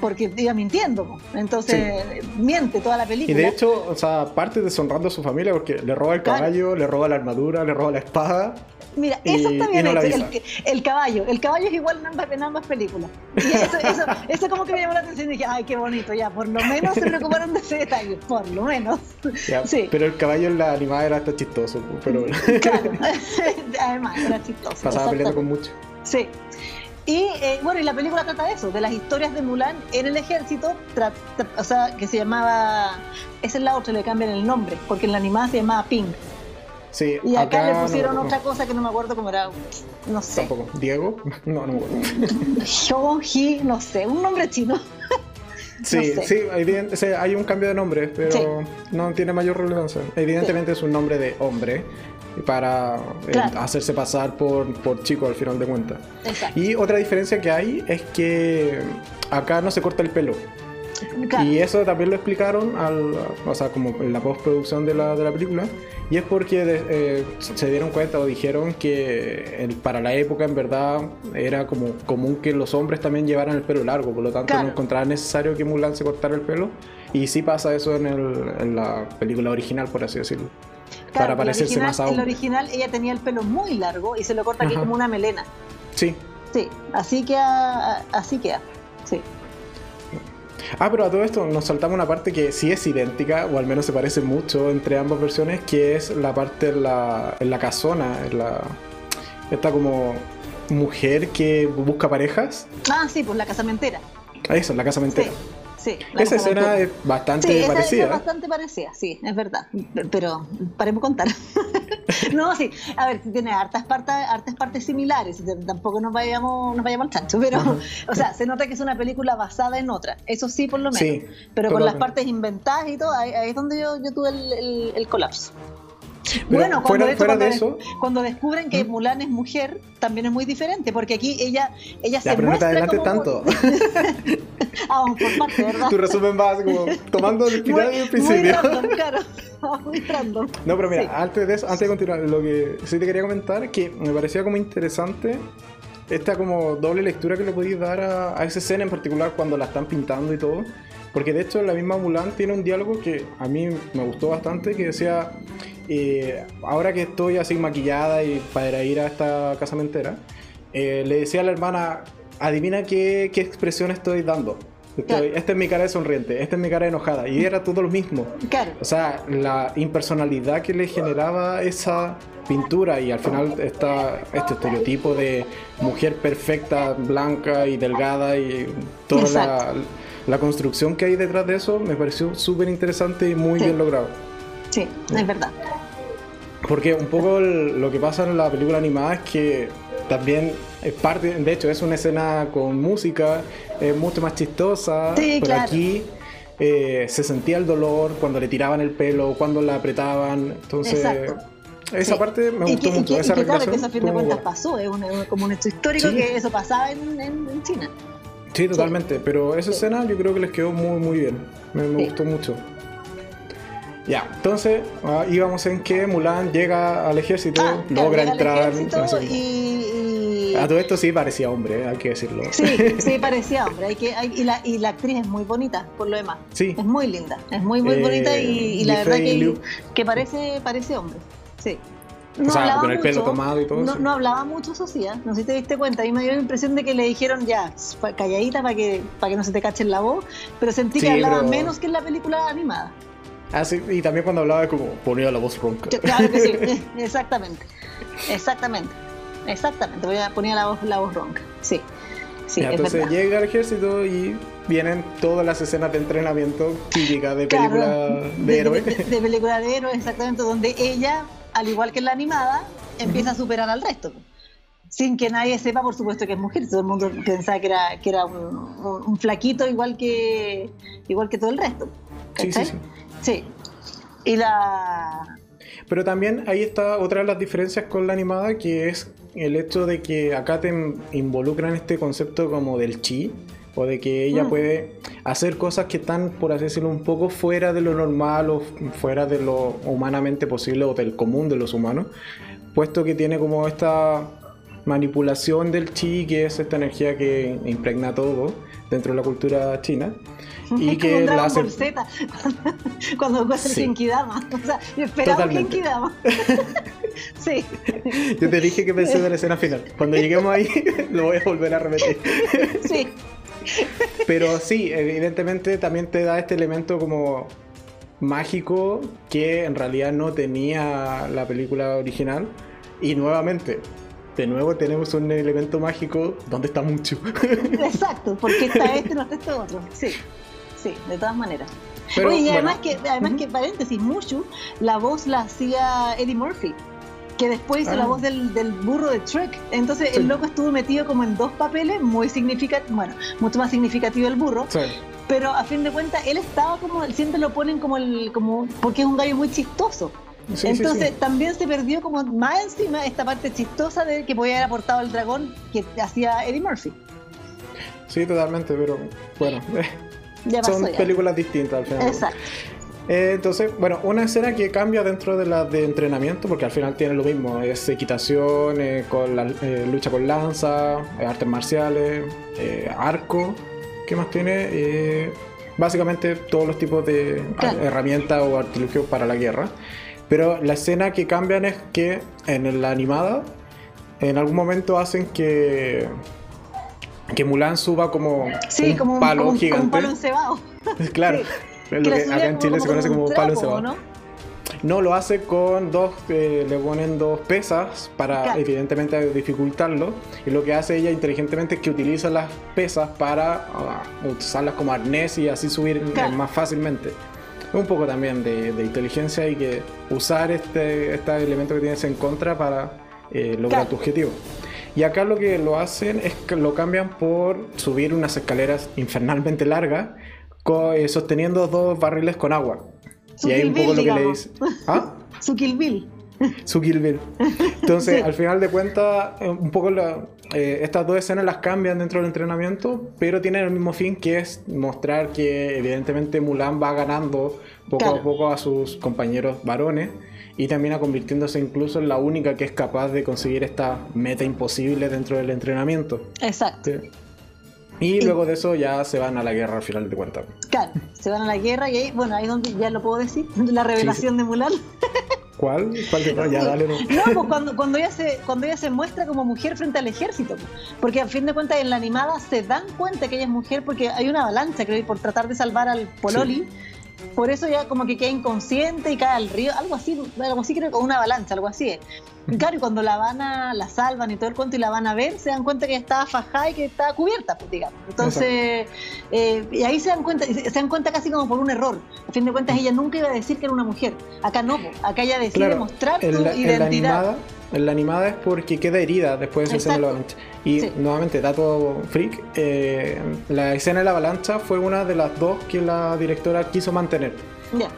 [SPEAKER 2] porque iba mintiendo. Entonces, miente toda la película.
[SPEAKER 1] Y de hecho, o sea, parte deshonrando a su familia porque le roba el caballo, le roba la armadura, le roba la espada.
[SPEAKER 2] Mira, eso está bien hecho. el, caballo, el caballo es igual en ambas, películas. Y eso, eso, [LAUGHS] eso, como que me llamó la atención y dije, ay, qué bonito, ya, por lo menos se preocuparon de ese detalle, por lo menos. [LAUGHS] sí.
[SPEAKER 1] Pero el caballo en la animada era hasta chistoso, pero
[SPEAKER 2] Claro, [LAUGHS] además, era chistoso.
[SPEAKER 1] Pasaba peleando con mucho.
[SPEAKER 2] Sí. Y eh, bueno, y la película trata de eso, de las historias de Mulan en el ejército, o sea, que se llamaba, esa es la otra, le cambian el nombre, porque en la animada se llamaba Pink.
[SPEAKER 1] Sí,
[SPEAKER 2] y acá, le pusieron otra cosa que no me acuerdo cómo era, no sé.
[SPEAKER 1] Tampoco. ¿Diego? [LAUGHS] No, no me acuerdo. [LAUGHS]
[SPEAKER 2] No sé, un nombre chino.
[SPEAKER 1] Sí, sí, hay un cambio de nombre, pero no tiene mayor relevancia. Evidentemente es un nombre de hombre, para eh, hacerse pasar por, por chico al final de cuentas. Y otra diferencia que hay es que acá no se corta el pelo. Y eso también lo explicaron al, o sea, como en la postproducción de la, de la película. Y es porque eh, se dieron cuenta o dijeron que para la época en verdad era como común que los hombres también llevaran el pelo largo, por lo tanto no encontraban necesario que Mulan se cortara el pelo. Y sí pasa eso en, el, en la película original, por así decirlo para parecerse más a
[SPEAKER 2] En el original ella tenía el pelo muy largo y se lo corta aquí como una melena.
[SPEAKER 1] Sí.
[SPEAKER 2] Sí, así queda, así queda, sí.
[SPEAKER 1] Ah, pero a todo esto nos saltamos una parte que sí es idéntica, o al menos se parece mucho entre ambas versiones, que es la parte en la, en la casona, en la, esta como mujer que busca parejas.
[SPEAKER 2] Ah, sí, pues la casamentera.
[SPEAKER 1] Eso, la casamentera. Esa escena es bastante parecida.
[SPEAKER 2] Es bastante parecida, sí, es verdad. Pero paremos contar. [LAUGHS] no, sí, a ver, tiene hartas partes, hartas partes similares, tampoco nos vayamos, nos vayamos al chancho, pero, o sea, se nota que es una película basada en otra, eso sí, por lo menos. pero con las partes inventadas y todo, ahí, es donde yo, yo tuve el colapso bueno, cuando, cuando, descubren que. Mulan es mujer, también es muy diferente, porque aquí ella, ella se
[SPEAKER 1] pero
[SPEAKER 2] muestra
[SPEAKER 1] no te tanto. [LAUGHS]
[SPEAKER 2] ah, por parte, ¿verdad?
[SPEAKER 1] Tu resumen más como tomando el final y el principio.
[SPEAKER 2] Muy [LAUGHS] claro. [LAUGHS] Muy random.
[SPEAKER 1] No, pero mira, antes, de eso, antes de continuar, lo que sí te quería comentar es que me parecía como interesante esta como doble lectura que le podéis dar a, a, esa escena en particular cuando la están pintando y todo. Porque de hecho la misma Mulan tiene un diálogo que a mí me gustó bastante, que decía, eh, ahora que estoy así maquillada y para ir a esta casamentera, eh, le decía a la hermana, adivina qué, qué expresión estoy dando. Esta es mi cara de sonriente, esta es mi cara de enojada. Y era todo lo mismo. O sea, la impersonalidad que le generaba esa pintura y al final está este estereotipo de mujer perfecta, blanca y delgada y toda la, la, construcción que hay detrás de eso me pareció súper interesante y muy bien logrado.
[SPEAKER 2] Sí, es verdad.
[SPEAKER 1] Porque un poco lo que pasa en la película animada es que también es parte, de hecho es una escena con música, es mucho más chistosa, pero aquí eh, se sentía el dolor cuando le tiraban el pelo, cuando la apretaban, entonces... Esa parte me gustó mucho.
[SPEAKER 2] Y
[SPEAKER 1] esa
[SPEAKER 2] que, claro, que eso a fin de cuentas pasó, es como un hecho histórico que eso pasaba en, en, China.
[SPEAKER 1] Sí, totalmente, pero esa escena yo creo que les quedó muy, muy bien. Me, me gustó mucho. Ya, entonces ah, íbamos en que Mulan llega al ejército, ah, logra entrar.
[SPEAKER 2] y,
[SPEAKER 1] A todo esto sí parecía hombre, hay que decirlo.
[SPEAKER 2] Sí, [LAUGHS] sí parecía hombre. Hay que, y, la, y la actriz es muy bonita, por lo demás.
[SPEAKER 1] Sí.
[SPEAKER 2] Es muy linda, es muy, muy bonita y, la verdad que, que, parece, parece hombre. Sí.
[SPEAKER 1] No o sea, con el pelo tomado y todo
[SPEAKER 2] no,
[SPEAKER 1] eso.
[SPEAKER 2] No hablaba mucho, eso sí, ¿eh? no sé si te diste cuenta. A mí me dio la impresión de que le dijeron ya, calladita para que, para que no se te cache la voz, pero sentí que hablaba menos que en la película animada.
[SPEAKER 1] Ah, sí, y también cuando hablaba como ponía la voz ronca.
[SPEAKER 2] Claro que sí, [LAUGHS] exactamente. Exactamente. Exactamente, ponía la voz, la voz ronca. Sí. Sí,
[SPEAKER 1] entonces llega el ejército y vienen todas las escenas de entrenamiento típicas de película [LAUGHS] de, héroes.
[SPEAKER 2] De, película de héroes, exactamente, donde ella, al igual que en la animada, empieza a superar al resto. Sin que nadie sepa, por supuesto, que es mujer. Todo el mundo pensaba que era, que era un, flaquito igual que, igual que todo el resto.
[SPEAKER 1] Sí, sí, sí.
[SPEAKER 2] Sí. Y la...
[SPEAKER 1] Pero también ahí está otra de las diferencias con la animada, que es el hecho de que acá te involucran este concepto como del chi, o de que ella mm. puede hacer cosas que están, por así decirlo, un poco fuera de lo normal o fuera de lo humanamente posible o del común de los humanos, puesto que tiene como esta manipulación del chi, que es esta energía que impregna todo dentro de la cultura china [LAUGHS] y
[SPEAKER 2] es que la hace... Z, [LAUGHS] cuando juegas el Genkidama. O sea, yo esperaba un Genkidama. [LAUGHS] sí.
[SPEAKER 1] Yo te dije que pensé de la escena final. Cuando lleguemos ahí, lo voy a volver a repetir.
[SPEAKER 2] sí.
[SPEAKER 1] Pero sí, evidentemente también te da este elemento como mágico que en realidad no tenía la película original. Y nuevamente, de nuevo tenemos un elemento mágico donde está mucho.
[SPEAKER 2] Exacto, porque está este, no está este otro. Sí, sí, de todas maneras. Oye, y además, que, además que, paréntesis, Mushu, la voz la hacía Eddie Murphy, que después hizo la ah. voz del, del, burro de Trek. Entonces el loco estuvo metido como en dos papeles muy significativos, bueno, mucho más significativo el burro. Pero a fin de cuentas, él estaba como, siempre lo ponen como el, como, porque es un gallo muy chistoso. Entonces también se perdió como más encima esta parte chistosa de que podía haber aportado el dragón que hacía Eddie Murphy.
[SPEAKER 1] Sí, totalmente, pero bueno, [LAUGHS] son películas distintas al final.
[SPEAKER 2] Exacto.
[SPEAKER 1] Eh, entonces, bueno, una escena que cambia dentro de la de entrenamiento, porque al final tiene lo mismo, es equitación, eh, con la eh, lucha con lanza, artes marciales, arco, ¿qué más tiene? básicamente todos los tipos de herramientas o artilugios para la guerra. Pero la escena que cambian es que en la animada, en algún momento hacen que que Mulan suba como un palo gigante. Como un
[SPEAKER 2] palo encebado. [LAUGHS]
[SPEAKER 1] claro. Lo que, acá en Chile se conoce como, palo encebado. ¿no? No, lo hace con dos, eh, le ponen dos pesas para evidentemente dificultarlo. Y lo que hace ella inteligentemente es que utiliza las pesas para uh, usarlas como arnés y así subir más fácilmente. Es un poco también de, inteligencia y que usar este, este elemento que tienes en contra para eh, lograr tu objetivo. Y acá lo que lo hacen es que lo cambian por subir unas escaleras infernalmente largas eh, sosteniendo dos barriles con agua.
[SPEAKER 2] y ahí un poco lo que le dice. ¿Ah? [LAUGHS] Su Kill Bill.
[SPEAKER 1] Su Kill Bill. Entonces, al final de cuentas, eh, un poco eh, estas dos escenas las cambian dentro del entrenamiento, pero tienen el mismo fin que es mostrar que evidentemente Mulan va ganando poco a poco a sus compañeros varones y termina convirtiéndose incluso en la única que es capaz de conseguir esta meta imposible dentro del entrenamiento.
[SPEAKER 2] Exacto.
[SPEAKER 1] Y, luego de eso ya se van a la guerra al final de cuentas.
[SPEAKER 2] Claro, se van a la guerra y ahí, bueno, ahí donde ya lo puedo decir, [LAUGHS] la revelación de Mulan.
[SPEAKER 1] ¿Cuál? ¿Cuál que no? Ya, dale. No,
[SPEAKER 2] no pues cuando, cuando, ella se, cuando ella se muestra como mujer frente al ejército. Porque a fin de cuentas en la animada se dan cuenta que ella es mujer porque hay una avalancha, creo, por tratar de salvar al Pololi por eso ya como que queda inconsciente y cae al río, algo así, algo así creo, con una avalancha, algo así. Y claro, y cuando la van a, la salvan y todo el cuento y la van a ver, se dan cuenta que estaba fajada y que estaba cubierta, pues, digamos. Entonces, eh, y ahí se dan cuenta, se dan cuenta casi como por un error. A fin de cuentas, ella nunca iba a decir que era una mujer. Acá no, acá ella decide mostrar su identidad.
[SPEAKER 1] En la animada es porque queda herida después de esa escena de la avalancha. Y nuevamente, dato freak, eh, la escena de la avalancha fue una de las dos que la directora quiso mantener.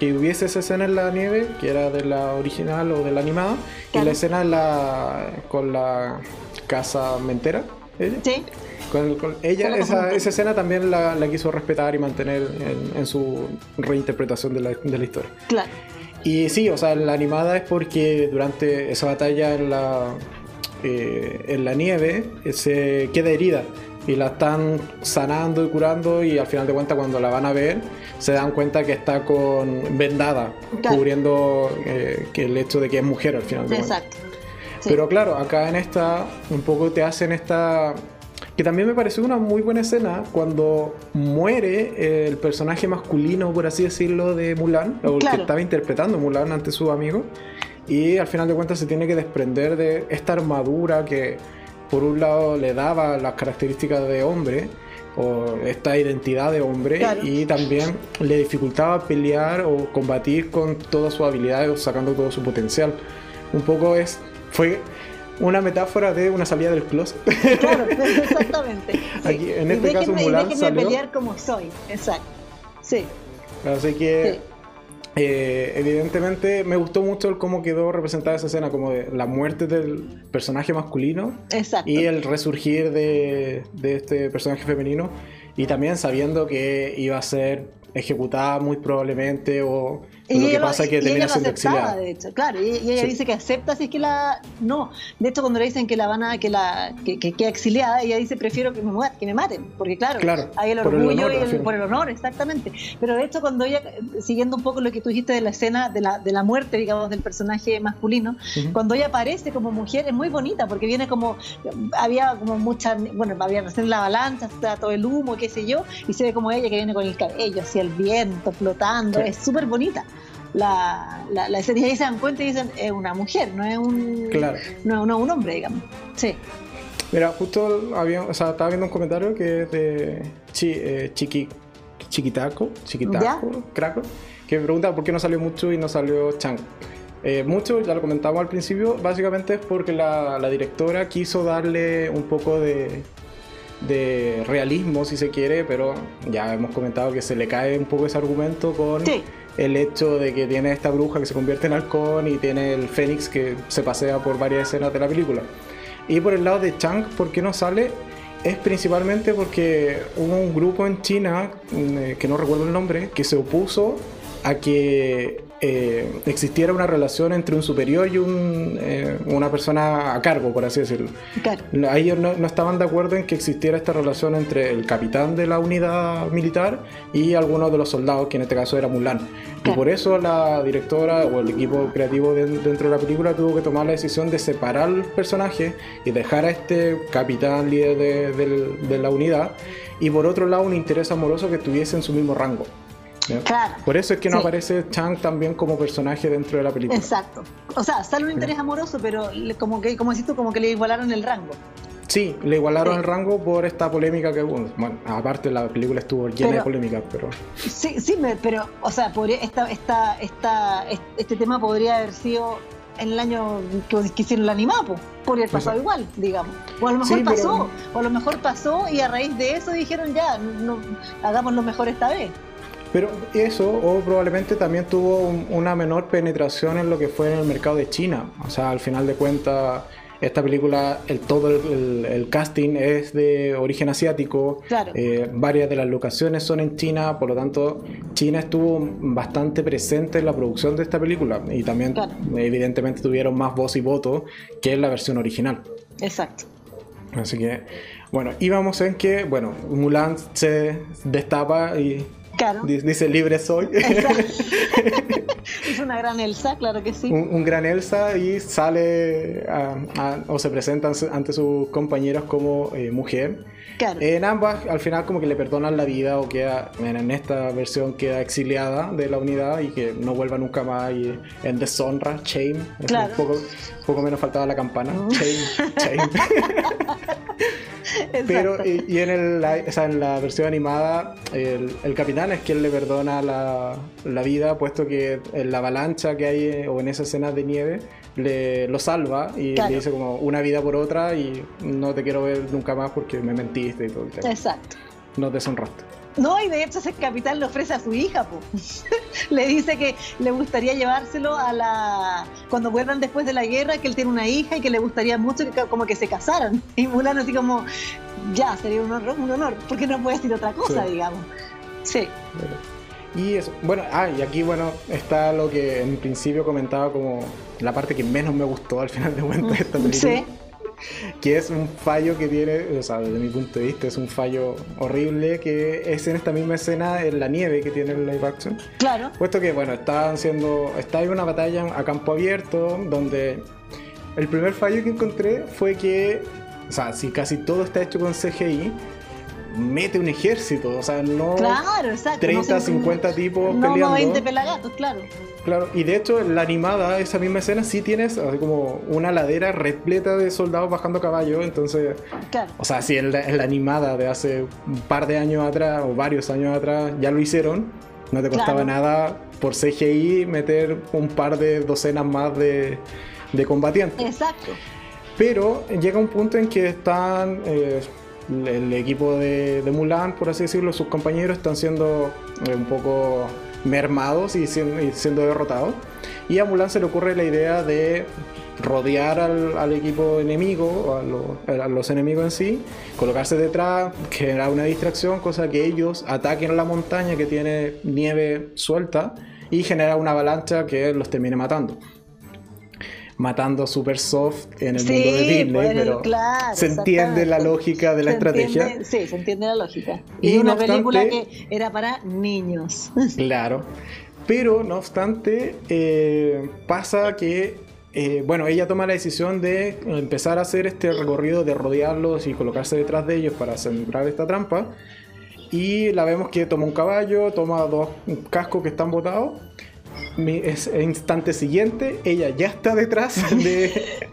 [SPEAKER 1] Que hubiese esa escena en la nieve, que era de la original o de la animada, y la escena la, con la casa mentera.
[SPEAKER 2] ¿ella? Sí.
[SPEAKER 1] Con, ella, esa, esa, escena también la, quiso respetar y mantener en, en su reinterpretación de la, de la historia.
[SPEAKER 2] Claro.
[SPEAKER 1] Y sí, o sea, la animada es porque durante esa batalla en la, eh, en la nieve eh, se queda herida y la están sanando y curando y al final de cuentas cuando la van a ver se dan cuenta que está con vendada cubriendo eh, que el hecho de que es mujer al final de cuentas. Exacto. Pero claro, acá en esta un poco te hacen esta que también me pareció una muy buena escena cuando muere el personaje masculino, por así decirlo, de Mulan, o el que estaba interpretando Mulan ante su amigo, y al final de cuentas se tiene que desprender de esta armadura que por un lado le daba las características de hombre, o esta identidad de hombre y también le dificultaba pelear o combatir con todas sus habilidades sacando todo su potencial. Un poco es fue una metáfora de una salida del closet.
[SPEAKER 2] Claro, [LAUGHS] exactamente.
[SPEAKER 1] Aquí, en este caso, Mulan
[SPEAKER 2] déjenme
[SPEAKER 1] salió...
[SPEAKER 2] pelear como soy, exacto. Sí.
[SPEAKER 1] Así que, eh, evidentemente, me gustó mucho el cómo quedó representada esa escena, como de la muerte del personaje masculino
[SPEAKER 2] exacto.
[SPEAKER 1] y el resurgir de, de este personaje femenino. Y también sabiendo que iba a ser ejecutada muy probablemente o lo que pasa es que termina siendo exiliada.
[SPEAKER 2] De hecho, claro, y, ella dice que acepta si es que la. No, de hecho, cuando le dicen que la van a. que la que, queda exiliada, ella dice prefiero que me, que me maten, porque claro, hay el orgullo y el, por el honor, exactamente. Pero de hecho, cuando ella, siguiendo un poco lo que tú dijiste de la escena de la, de la muerte, digamos, del personaje masculino, cuando ella aparece como mujer es muy bonita, porque viene como. había como mucha. bueno, había recién la avalancha, está todo el humo, qué sé yo, y se ve como ella que viene con el cabello hacia el viento, flotando, es súper bonita. La, la, escena y se dan cuenta y dicen, es una mujer, no es un,
[SPEAKER 1] claro.
[SPEAKER 2] no, no un hombre, digamos. Sí.
[SPEAKER 1] Mira, justo había, o sea, estaba viendo un comentario que es de chi, eh, Chiqui, Chiquitaco, Chiquitaco, Craco, que me pregunta por qué no salió mucho y no salió Chang. Eh, mucho, ya lo comentamos al principio, básicamente es porque la, la directora quiso darle un poco de, de realismo, si se quiere, pero ya hemos comentado que se le cae un poco ese argumento con el hecho de que tiene esta bruja que se convierte en halcón y tiene el fénix que se pasea por varias escenas de la película. Y por el lado de Chang, ¿por qué no sale? Es principalmente porque hubo un grupo en China, mm, eh, que no recuerdo el nombre, que se opuso a que eh, existiera una relación entre un superior y un, eh, una persona a cargo, por así decirlo. Claro. Ellos no, estaban de acuerdo en que existiera esta relación entre el capitán de la unidad militar y algunos de los soldados, que en este caso era Mulan. Y por eso la directora o el equipo creativo dentro de la película tuvo que tomar la decisión de separar el personaje y dejar a este capitán líder de, de la unidad y por otro lado un interés amoroso que estuviese en su mismo rango. Por eso es que no aparece Chang también como personaje dentro de la película.
[SPEAKER 2] Exacto. O sea, sale un interés amoroso, pero como que, como decís como que le igualaron el rango.
[SPEAKER 1] Sí, le igualaron el rango por esta polémica que hubo. Bueno, aparte la película estuvo llena de polémicas, pero.
[SPEAKER 2] Sí, sí, pero, o sea, esta, esta, esta, este tema podría haber sido en el año que, hicieron el animapo. Podría haber pasado igual, digamos. O a lo mejor pasó, o a lo mejor pasó y a raíz de eso dijeron ya, no, hagamos lo mejor esta vez.
[SPEAKER 1] Pero eso, o probablemente también tuvo una menor penetración en lo que fue en el mercado de China. O sea, al final de cuentas, esta película, el, todo el, casting es de origen asiático. Eh, varias de las locaciones son en China, por lo tanto, China estuvo bastante presente en la producción de esta película. Y también, evidentemente, tuvieron más voz y voto que en la versión original.
[SPEAKER 2] Exacto.
[SPEAKER 1] Así que, bueno, íbamos en que, bueno, Mulan se destapa y Dice libre soy. [LAUGHS] [LAUGHS]
[SPEAKER 2] es una gran Elsa, claro que sí.
[SPEAKER 1] Un, gran Elsa y sale o se presenta ante sus compañeros como eh, mujer. En ambas, al final, como que le perdonan la vida o queda, en esta versión, queda exiliada de la unidad y que no vuelva nunca más y en deshonra, shame. Un poco, poco menos faltaba la campana. Mm. Shame, shame. [LAUGHS] Pero, y, en, el, en la versión animada, el, capitán es quien le perdona la, la, vida, puesto que en la avalancha que hay o en esa escena de nieve, le, lo salva y le dice como una vida por otra y no te quiero ver nunca más porque me mentiste y todo.
[SPEAKER 2] Exacto.
[SPEAKER 1] No te.
[SPEAKER 2] No, y de hecho ese capitán le ofrece a su hija, [LAUGHS] le dice que le gustaría llevárselo a la... cuando vuelvan después de la guerra, que él tiene una hija y que le gustaría mucho que como que se casaran. [LAUGHS] Y Mulan así como, ya, sería un honor, un honor porque no puede decir otra cosa, digamos. Sí.
[SPEAKER 1] Y eso, bueno, ah, y aquí bueno, está lo que en principio comentaba como la parte que menos me gustó al final de cuentas de esta película. Sí que es un fallo que tiene, o sea, desde mi punto de vista, es un fallo horrible que es en esta misma escena en la nieve que tiene el live action.
[SPEAKER 2] Claro.
[SPEAKER 1] Puesto que, bueno, están haciendo, está en una batalla a campo abierto donde el primer fallo que encontré fue que, o sea, si casi todo está hecho con CGI, mete un ejército, o sea, no
[SPEAKER 2] claro, exacto,
[SPEAKER 1] 30, 50 tipos no, peleando. No
[SPEAKER 2] 20 pelagatos, claro.
[SPEAKER 1] Claro, y de hecho en la animada, esa misma escena, sí tienes así como una ladera repleta de soldados bajando caballo, entonces... Claro. O sea, si en la, animada de hace un par de años atrás, o varios años atrás, ya lo hicieron, no te costaba nada por CGI meter un par de docenas más de, de combatientes.
[SPEAKER 2] Exacto.
[SPEAKER 1] Pero llega un punto en que están... Eh, el equipo de, Mulan, por así decirlo, sus compañeros están siendo eh, un poco mermados y siendo, derrotados. Y a Mulan se le ocurre la idea de rodear al, equipo enemigo, a, a, los enemigos en sí, colocarse detrás, generar una distracción, cosa que ellos ataquen la montaña que tiene nieve suelta y generar una avalancha que los termine matando matando super soft en el mundo de Disney, pero se entiende la lógica de la estrategia.
[SPEAKER 2] sí, se entiende la lógica. Y, una película que era para niños. [LAUGHS]
[SPEAKER 1] Claro. Pero no obstante, eh, pasa que eh, bueno, ella toma la decisión de empezar a hacer este recorrido de rodearlos y colocarse detrás de ellos para sembrar esta trampa. Y la vemos que toma un caballo, toma dos cascos que están botados el instante siguiente, ella ya está detrás [LAUGHS] de.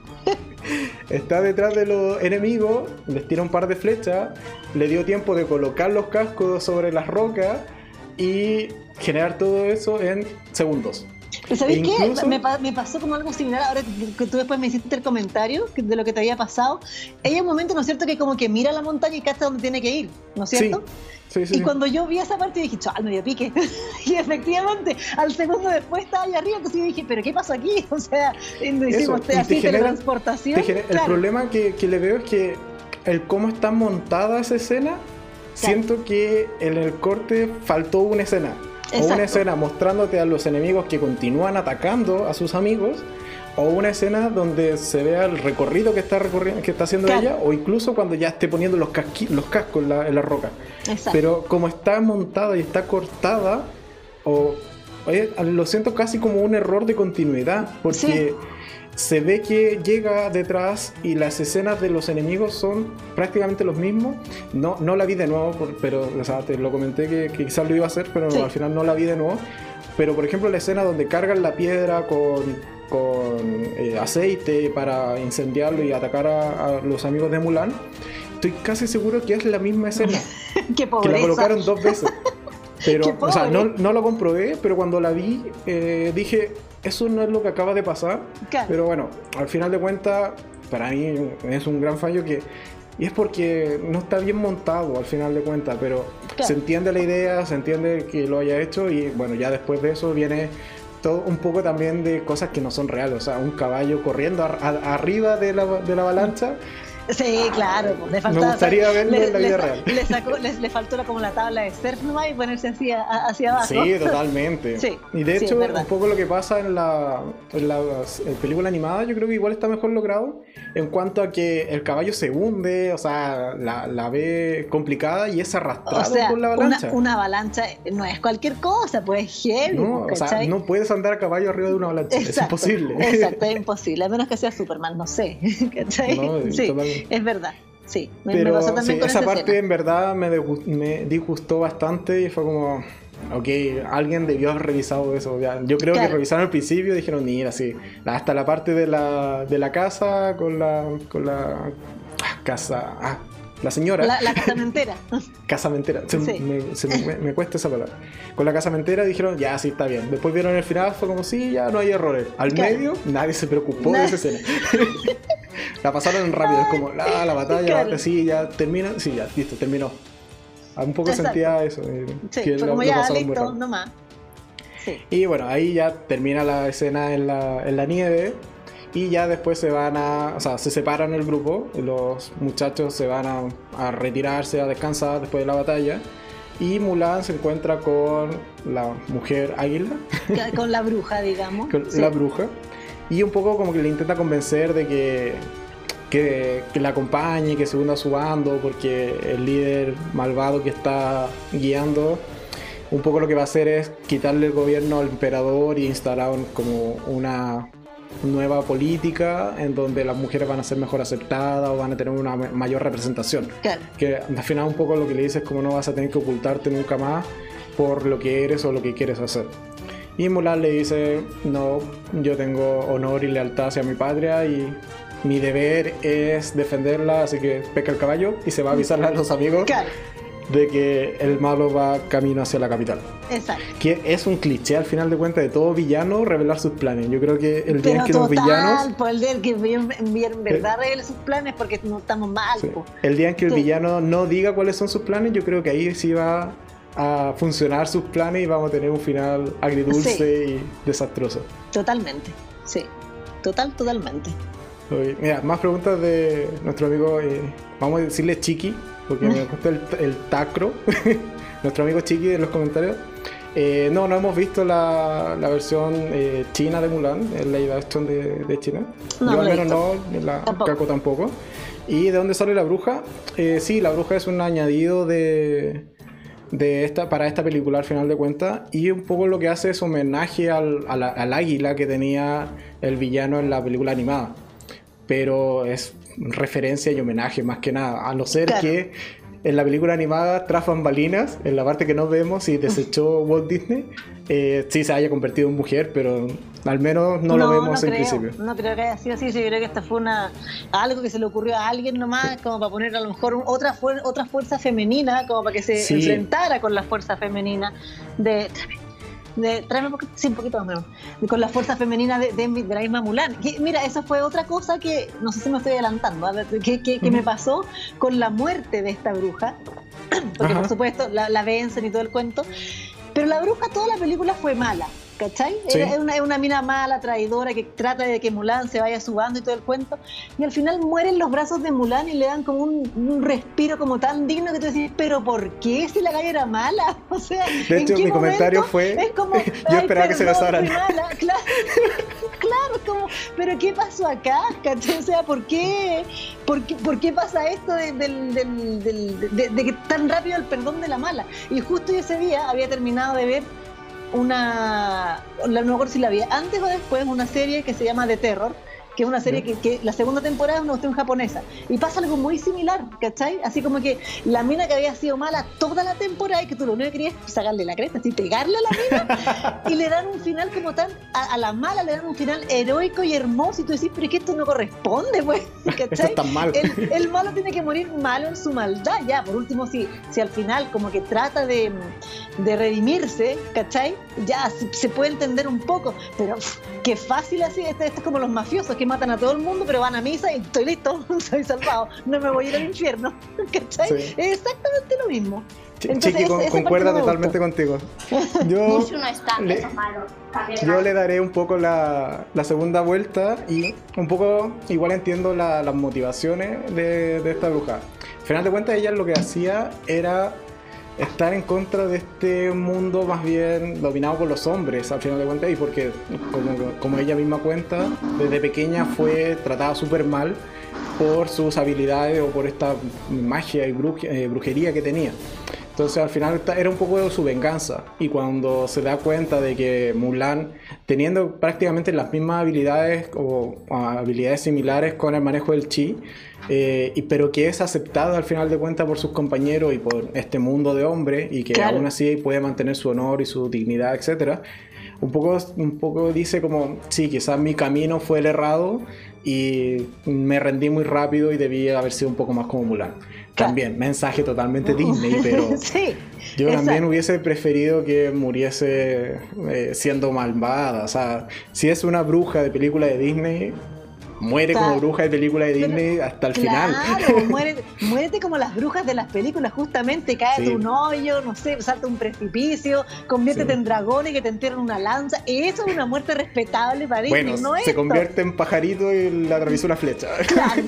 [SPEAKER 1] está detrás de los enemigos, les tira un par de flechas, le dio tiempo de colocar los cascos sobre las rocas y generar todo eso en segundos.
[SPEAKER 2] ¿Sabéis qué? Me, pasó como algo similar ahora que, tú después me hiciste el comentario de lo que te había pasado. En un momento, ¿no es cierto?, que como que mira la montaña y cacha dónde tiene que ir, ¿no es cierto? Sí. Sí, y cuando yo vi esa parte dije, chaval, me dio pique. [LAUGHS] y efectivamente, al segundo después estaba allá arriba, entonces yo dije, ¿pero qué pasó aquí? [LAUGHS] O sea, no hicimos así teletransportación.
[SPEAKER 1] El problema que, que, le veo es que el cómo está montada esa escena, siento que en el corte faltó una escena o una escena mostrándote a los enemigos que continúan atacando a sus amigos. O una escena donde se vea el recorrido que está, recorriendo, que está haciendo ella. O incluso cuando ya esté poniendo los, los cascos en la, roca. Pero como está montada y está cortada, o, lo siento casi como un error de continuidad. Porque se ve que llega detrás y las escenas de los enemigos son prácticamente los mismos. No, no la vi de nuevo, pero te lo comenté que, quizás lo iba a hacer, pero al final no la vi de nuevo. Pero por ejemplo la escena donde cargan la piedra con, con eh, aceite para incendiarlo y atacar a, los amigos de Mulan, estoy casi seguro que es la misma escena. [LAUGHS]
[SPEAKER 2] que
[SPEAKER 1] la colocaron dos veces. [LAUGHS] Pero, o sea, no, no, lo comprobé, pero cuando la vi eh, dije, eso no es lo que acaba de pasar. Pero bueno, al final de cuentas, para mí es un gran fallo que... Y es porque no está bien montado al final de cuentas, pero se entiende la idea, se entiende que lo haya hecho y bueno, ya después de eso viene todo un poco también de cosas que no son reales, o sea, un caballo corriendo arriba de la, de la avalancha
[SPEAKER 2] Sí, claro, pues, le
[SPEAKER 1] faltaba, Me gustaría verlo en la vida real.
[SPEAKER 2] Le, sacó, le, faltó como la tabla de surf nomás y ponerse así hacia abajo.
[SPEAKER 1] Sí, totalmente. [LAUGHS] Sí, y de hecho, un poco lo que pasa en la, en la película animada, yo creo que igual está mejor logrado en cuanto a que el caballo se hunde, o sea, la, la ve complicada y es arrastrado por la avalancha.
[SPEAKER 2] Una, avalancha no es cualquier cosa, pues heavy.
[SPEAKER 1] No, o sea, no puedes andar a caballo arriba de una avalancha, es imposible.
[SPEAKER 2] Exacto, [LAUGHS] es imposible, a menos que sea Superman, no sé. [LAUGHS] ¿cachai? No, sí es verdad. Sí,
[SPEAKER 1] me, Pero, pasó también esa, parte en verdad me, me, disgustó bastante y fue como, ok, alguien debió haber revisado eso. Yo creo que revisaron al principio y dijeron, mira, sí, hasta la parte de la, de la casa con la, con la ah, casa, ah, la señora.
[SPEAKER 2] La, la casamentera. [LAUGHS]
[SPEAKER 1] casamentera. Se, me, cuesta esa palabra. Con la casamentera dijeron, ya, sí, está bien. Después vieron el final, fue como, sí, ya no hay errores. Al medio, nadie se preocupó de esa escena. [LAUGHS] la pasaron rápido, es como, ah, la batalla, sí, ya termina. Sí, ya, listo, terminó. Un poco sentía eso.
[SPEAKER 2] Eh, sí, que fue como ya, listo, nomás.
[SPEAKER 1] Sí. Y bueno, ahí ya termina la escena en la, en la nieve y ya después se van a, o sea, se separan el grupo, los muchachos se van a, retirarse, a descansar después de la batalla. Y Mulan se encuentra con la mujer águila.
[SPEAKER 2] Con la bruja, digamos. [LAUGHS]
[SPEAKER 1] con la bruja. Y un poco como que le intenta convencer de que, que, que la acompañe, que se una a su bando, porque el líder malvado que está guiando, un poco lo que va a hacer es quitarle el gobierno al emperador y instalar como una nueva política en donde las mujeres van a ser mejor aceptadas o van a tener una mayor representación. Que al final un poco lo que le dices es como no vas a tener que ocultarte nunca más por lo que eres o lo que quieres hacer. Y Mulan le dice, no, yo tengo honor y lealtad hacia mi patria y mi deber es defenderla, así que pesca el caballo y se va a avisarle a los amigos de que el malo va camino hacia la capital.
[SPEAKER 2] Exacto.
[SPEAKER 1] Que es un cliché al final de cuentas de todo villano revelar sus planes. Yo creo que el día en que los villanos.
[SPEAKER 2] Por el día en que en verdad revele sus planes porque no estamos mal.
[SPEAKER 1] El día en que el villano no diga cuáles son sus planes, yo creo que ahí sí va a funcionar sus planes y vamos a tener un final agridulce y desastroso.
[SPEAKER 2] Totalmente, sí. Total, totalmente.
[SPEAKER 1] Mira, más preguntas de nuestro amigo, eh, vamos a decirle Chiqui, porque me gusta el, tacro, [LAUGHS] nuestro amigo Chiqui en los comentarios. Eh, no, no hemos visto la, la versión eh, china de Mulan, el live action de, de China. No, Yo al menos no, la Caco tampoco. ¿Y de dónde sale la bruja? Eh, sí, la bruja es un añadido de, de esta, para esta película al final de cuentas. Y un poco lo que hace es homenaje al, al águila que tenía el villano en la película animada. Pero es referencia y homenaje más que nada, a no ser que en la película animada, tras bambalinas, en la parte que no vemos y desechó Walt Disney, eh, sí se haya convertido en mujer, pero al menos no, lo vemos en principio.
[SPEAKER 2] No creo que haya sido así, yo creo que esta fue una algo que se le ocurrió a alguien nomás, como para poner a lo mejor otra, otra fuerza femenina, como para que se enfrentara con la fuerza femenina de de, tráeme un poquito, sí, un poquito más, con la fuerza femenina de, de, la misma Mulan. mira, eso fue otra cosa que, no sé si me estoy adelantando, ver, que, que, me pasó con la muerte de esta bruja, [CLEARS THROAT] porque por supuesto la, la vencen y todo el cuento, pero la bruja toda la película fue mala. ¿Cachai? Es, una, una, mina mala, traidora, que trata de que Mulan se vaya subando y todo el cuento. Y al final mueren los brazos de Mulan y le dan como un, respiro como tan digno que tú decís, pero ¿por qué si la galla era mala? [LAUGHS] O sea,
[SPEAKER 1] de hecho, mi comentario fue, [LAUGHS] es como, [LAUGHS] yo esperaba que se besaran.
[SPEAKER 2] Claro, claro, es como, pero ¿qué pasó acá? ¿Cachai? O sea, ¿por qué, por qué, por qué pasa esto de, de que tan rápido el perdón de la mala? Y justo ese día había terminado de ver una, no me acuerdo si la vi antes o después, una serie que se llama The Terror, que es una serie que, la segunda temporada es una cuestión japonesa. Y pasa algo muy similar, ¿cachai? Así como que la mina que había sido mala toda la temporada y que tú lo único que querías es sacarle la cresta, así pegarle a la mina, [LAUGHS] y le dan un final como tan, a, la mala le dan un final heroico y hermoso, y tú decís, pero es que esto no corresponde, pues, [LAUGHS] ¿cachai?
[SPEAKER 1] mal.
[SPEAKER 2] El, malo tiene que morir malo en su maldad, ya, por último, si, si al final como que trata de, de redimirse, ¿cachai? Ya se, puede entender un poco, pero qué fácil así, esto, esto es como los mafiosos que matan a todo el mundo, pero van a misa y estoy listo, [LAUGHS] soy salvado, no me voy a ir al infierno. [LAUGHS] ¿Cachai? Es exactamente lo mismo.
[SPEAKER 1] Chiqui, concuerda totalmente contigo. [LAUGHS] Yo, le, yo le daré un poco la, la, segunda vuelta y un poco igual entiendo las motivaciones de, de esta bruja. Al final de cuentas, ella lo que hacía era estar en contra de este mundo más bien dominado por los hombres, al final de cuentas, y porque, como, ella misma cuenta, desde pequeña fue tratada súper mal por sus habilidades o por esta magia y eh, brujería que tenía. Entonces al final era un poco de su venganza. Y cuando se da cuenta de que Mulan, teniendo prácticamente las mismas habilidades o habilidades similares con el manejo del chi, eh, y, pero que es aceptada al final de cuentas por sus compañeros y por este mundo de hombres y que aún así puede mantener su honor y su dignidad, etc. Un poco, un poco dice como, sí, quizás mi camino fue el errado y me rendí muy rápido y debía haber sido un poco más como Mulan. También, mensaje totalmente Disney, [LAUGHS] pero yo también hubiese preferido que muriese eh, siendo malvada. O sea, si es una bruja de película de Disney, muere como bruja de película de Disney hasta el final. [LAUGHS]
[SPEAKER 2] muérete, muérete, como las brujas de las películas, justamente, cae de un hoyo, no sé, salta un precipicio, conviértete en dragón y que te entierren una lanza. Eso es una muerte respetable para Disney,
[SPEAKER 1] bueno,
[SPEAKER 2] no
[SPEAKER 1] Se convierte en pajarito y le atraviesa una flecha. [LAUGHS]
[SPEAKER 2] Claro,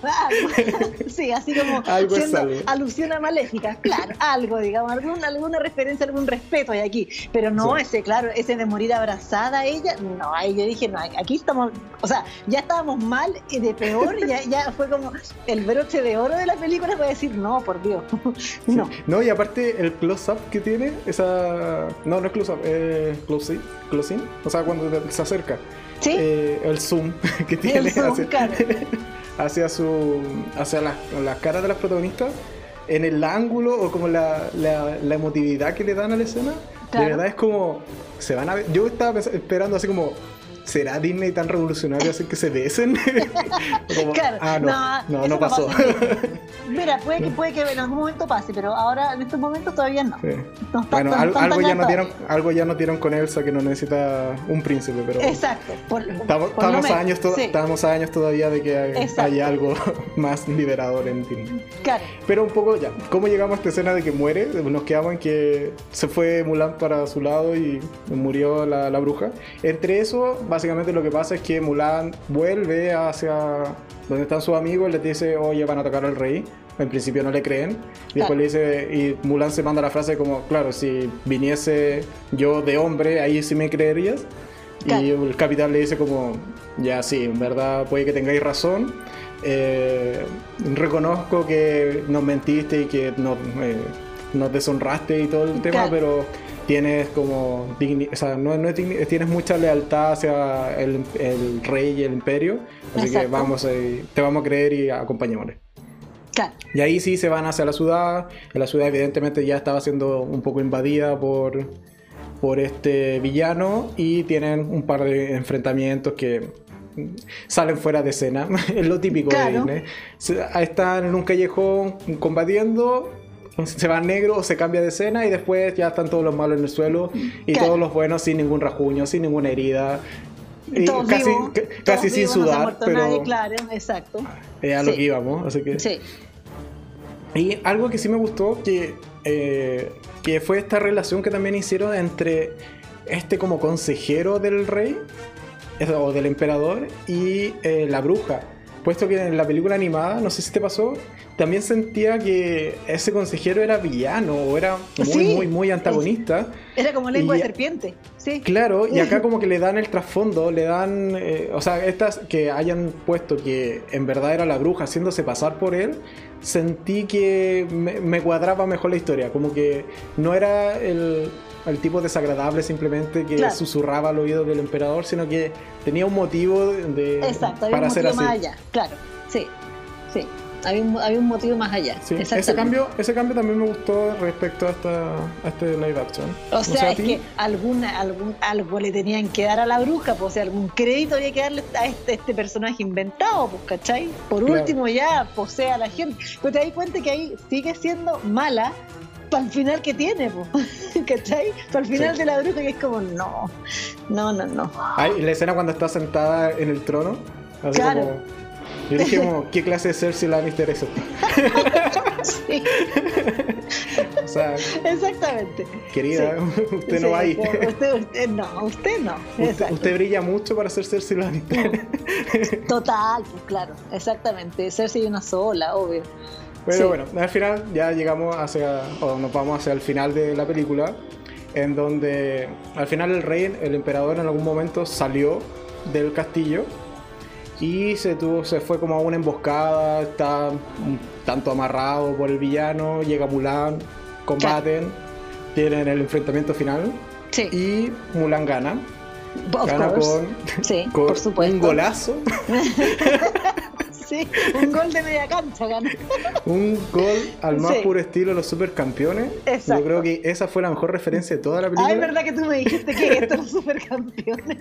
[SPEAKER 2] claro, algo. Sí, así como [LAUGHS]
[SPEAKER 1] algo siendo
[SPEAKER 2] alusión a maléfica, claro, algo, digamos, alguna referencia, algún respeto hay aquí. Pero no ese, claro, ese de morir abrazada a ella, no, ahí yo dije, no, aquí estamos, o sea, ya estábamos mal y de peor, ya, ya fue como el broche de oro de la película para decir, no, por Dios. [LAUGHS] no.
[SPEAKER 1] No, y aparte el close-up que tiene, esa. No, no es close-up, es close-in, close o sea, cuando se acerca.
[SPEAKER 2] ¿Sí?
[SPEAKER 1] Eh, el zoom [LAUGHS] que tiene [LAUGHS] hacia, su. hacia las, las caras de las protagonistas, en el ángulo o como la, la, emotividad que le dan a la escena. De verdad es como. Se van a ver. Yo estaba esperando así como ¿será Disney tan revolucionario así que se besen? [LAUGHS]
[SPEAKER 2] claro,
[SPEAKER 1] ah, no, no, no, pasó. [LAUGHS]
[SPEAKER 2] Mira, puede que, puede que en algún momento pase, pero ahora en estos momentos todavía no.
[SPEAKER 1] bueno, algo, ya no dieron, algo ya no dieron con Elsa que no necesita un príncipe, pero.
[SPEAKER 2] Exacto.
[SPEAKER 1] estamos, a años estamos a años todavía de que haya algo [LAUGHS] más liberador en Disney.
[SPEAKER 2] Claro.
[SPEAKER 1] Pero un poco ya, ¿cómo llegamos a esta escena de que muere? Nos quedamos en que se fue Mulan para su lado y murió la, la bruja. Entre eso, básicamente lo que pasa es que Mulan vuelve hacia donde están sus amigos y les dice, oye, van a tocar al rey. En principio no le creen. Y después le dice, y Mulan se manda la frase como, claro, si viniese yo de hombre, ahí sí me creerías. Y el capitán le dice como, ya sí, en verdad puede que tengáis razón. Eh, reconozco que nos mentiste y que nos, eh, nos deshonraste y todo el tema, pero tienes como o sea, no, no tienes mucha lealtad hacia el, el, rey y el imperio, así que vamos a, te vamos a creer y acompañémosle. Y ahí sí se van hacia la ciudad. La ciudad evidentemente ya estaba siendo un poco invadida por, por este villano y tienen un par de enfrentamientos que salen fuera de escena. [LAUGHS] es lo típico de Disney. Están en un callejón combatiendo [LAUGHS] se va negro o se cambia de escena y después ya están todos los malos en el suelo y todos los buenos sin ningún rajuño, sin ninguna herida. Y casi, casi sin sudar, pero
[SPEAKER 2] claro, exacto.
[SPEAKER 1] Es a lo que íbamos, así que. Sí. Y algo que sí me gustó que, eh, que fue esta relación que también hicieron entre este como consejero del rey o del emperador y eh, la bruja. Puesto que en la película animada, no sé si te pasó, también sentía que ese consejero era villano o era muy, muy, muy antagonista.
[SPEAKER 2] Era como lengua de serpiente, sí.
[SPEAKER 1] Claro, y acá [LAUGHS] como que le dan el trasfondo, le dan, eh, o sea, estas que hayan puesto que en verdad era la bruja haciéndose pasar por él, sentí que me, cuadraba mejor la historia, como que no era el, tipo desagradable simplemente que susurraba al oído del emperador, sino que tenía un motivo de,
[SPEAKER 2] Exacto, para un ser así. Más allá, claro, sí, sí. Había un, motivo más allá.
[SPEAKER 1] ese cambio, ese cambio también me gustó respecto a, esta, a este live action.
[SPEAKER 2] O sea, es que alguna, algún, algo le tenían que dar a la bruja, pues, o sea, algún crédito había que darle a este, este personaje inventado, pues, ¿cachai? Por último ya posee a la gente. Pero te das cuenta que ahí sigue siendo mala para el final que tiene, pues, [LAUGHS] ¿cachai? Para el final de la bruja que es como, no, no, no, no.
[SPEAKER 1] Ay, la escena cuando está sentada en el trono. Así claro. Como yo dije, ¿qué clase de Cersei Lannister es esta? [LAUGHS] sí.
[SPEAKER 2] o sea, Exactamente.
[SPEAKER 1] Querida, usted no va ahí.
[SPEAKER 2] Usted, no, usted no.
[SPEAKER 1] Usted, brilla mucho para ser Cersei Lannister.
[SPEAKER 2] Total, pues claro, exactamente. Cersei una sola, obvio.
[SPEAKER 1] Pero bueno, al final ya llegamos hacia, o nos vamos hacia el final de la película, en donde al final el rey, el emperador en algún momento salió del castillo y se, tuvo, se fue como a una emboscada, está tanto amarrado por el villano, llega Mulan, combaten, tienen el enfrentamiento final y Mulan gana. gana con, un golazo. [LAUGHS]
[SPEAKER 2] sí, un gol de media cancha ganó.
[SPEAKER 1] un gol al más puro estilo de los supercampeones. Yo creo que esa fue la mejor referencia de toda la película.
[SPEAKER 2] Ah, es verdad que tú me dijiste que esto los supercampeones.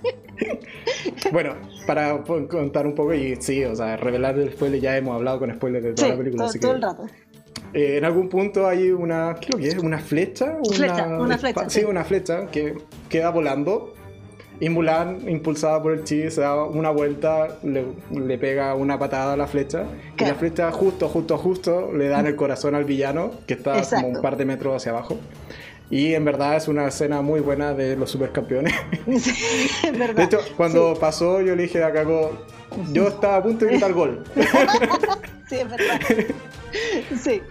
[SPEAKER 2] [LAUGHS]
[SPEAKER 1] bueno, para contar un poco, y sí, o sea, revelar el spoiler, ya hemos hablado con spoilers de toda la película.
[SPEAKER 2] Todo, todo el rato.
[SPEAKER 1] Eh, en algún punto hay una, ¿qué es lo que es? ¿Una flecha?
[SPEAKER 2] Una, flecha, una flecha.
[SPEAKER 1] Sí, una flecha que queda volando y Mulan, impulsada por el chi, se da una vuelta, le, pega una patada a la flecha. Y la flecha, justo, justo, justo, le da en el corazón al villano, que está como un par de metros hacia abajo. Y en verdad es una escena muy buena de los supercampeones. [LAUGHS]
[SPEAKER 2] es verdad.
[SPEAKER 1] De hecho, cuando pasó, yo le dije a Cago, yo estaba a punto de quitar gol. [LAUGHS]
[SPEAKER 2] sí, es verdad. Sí.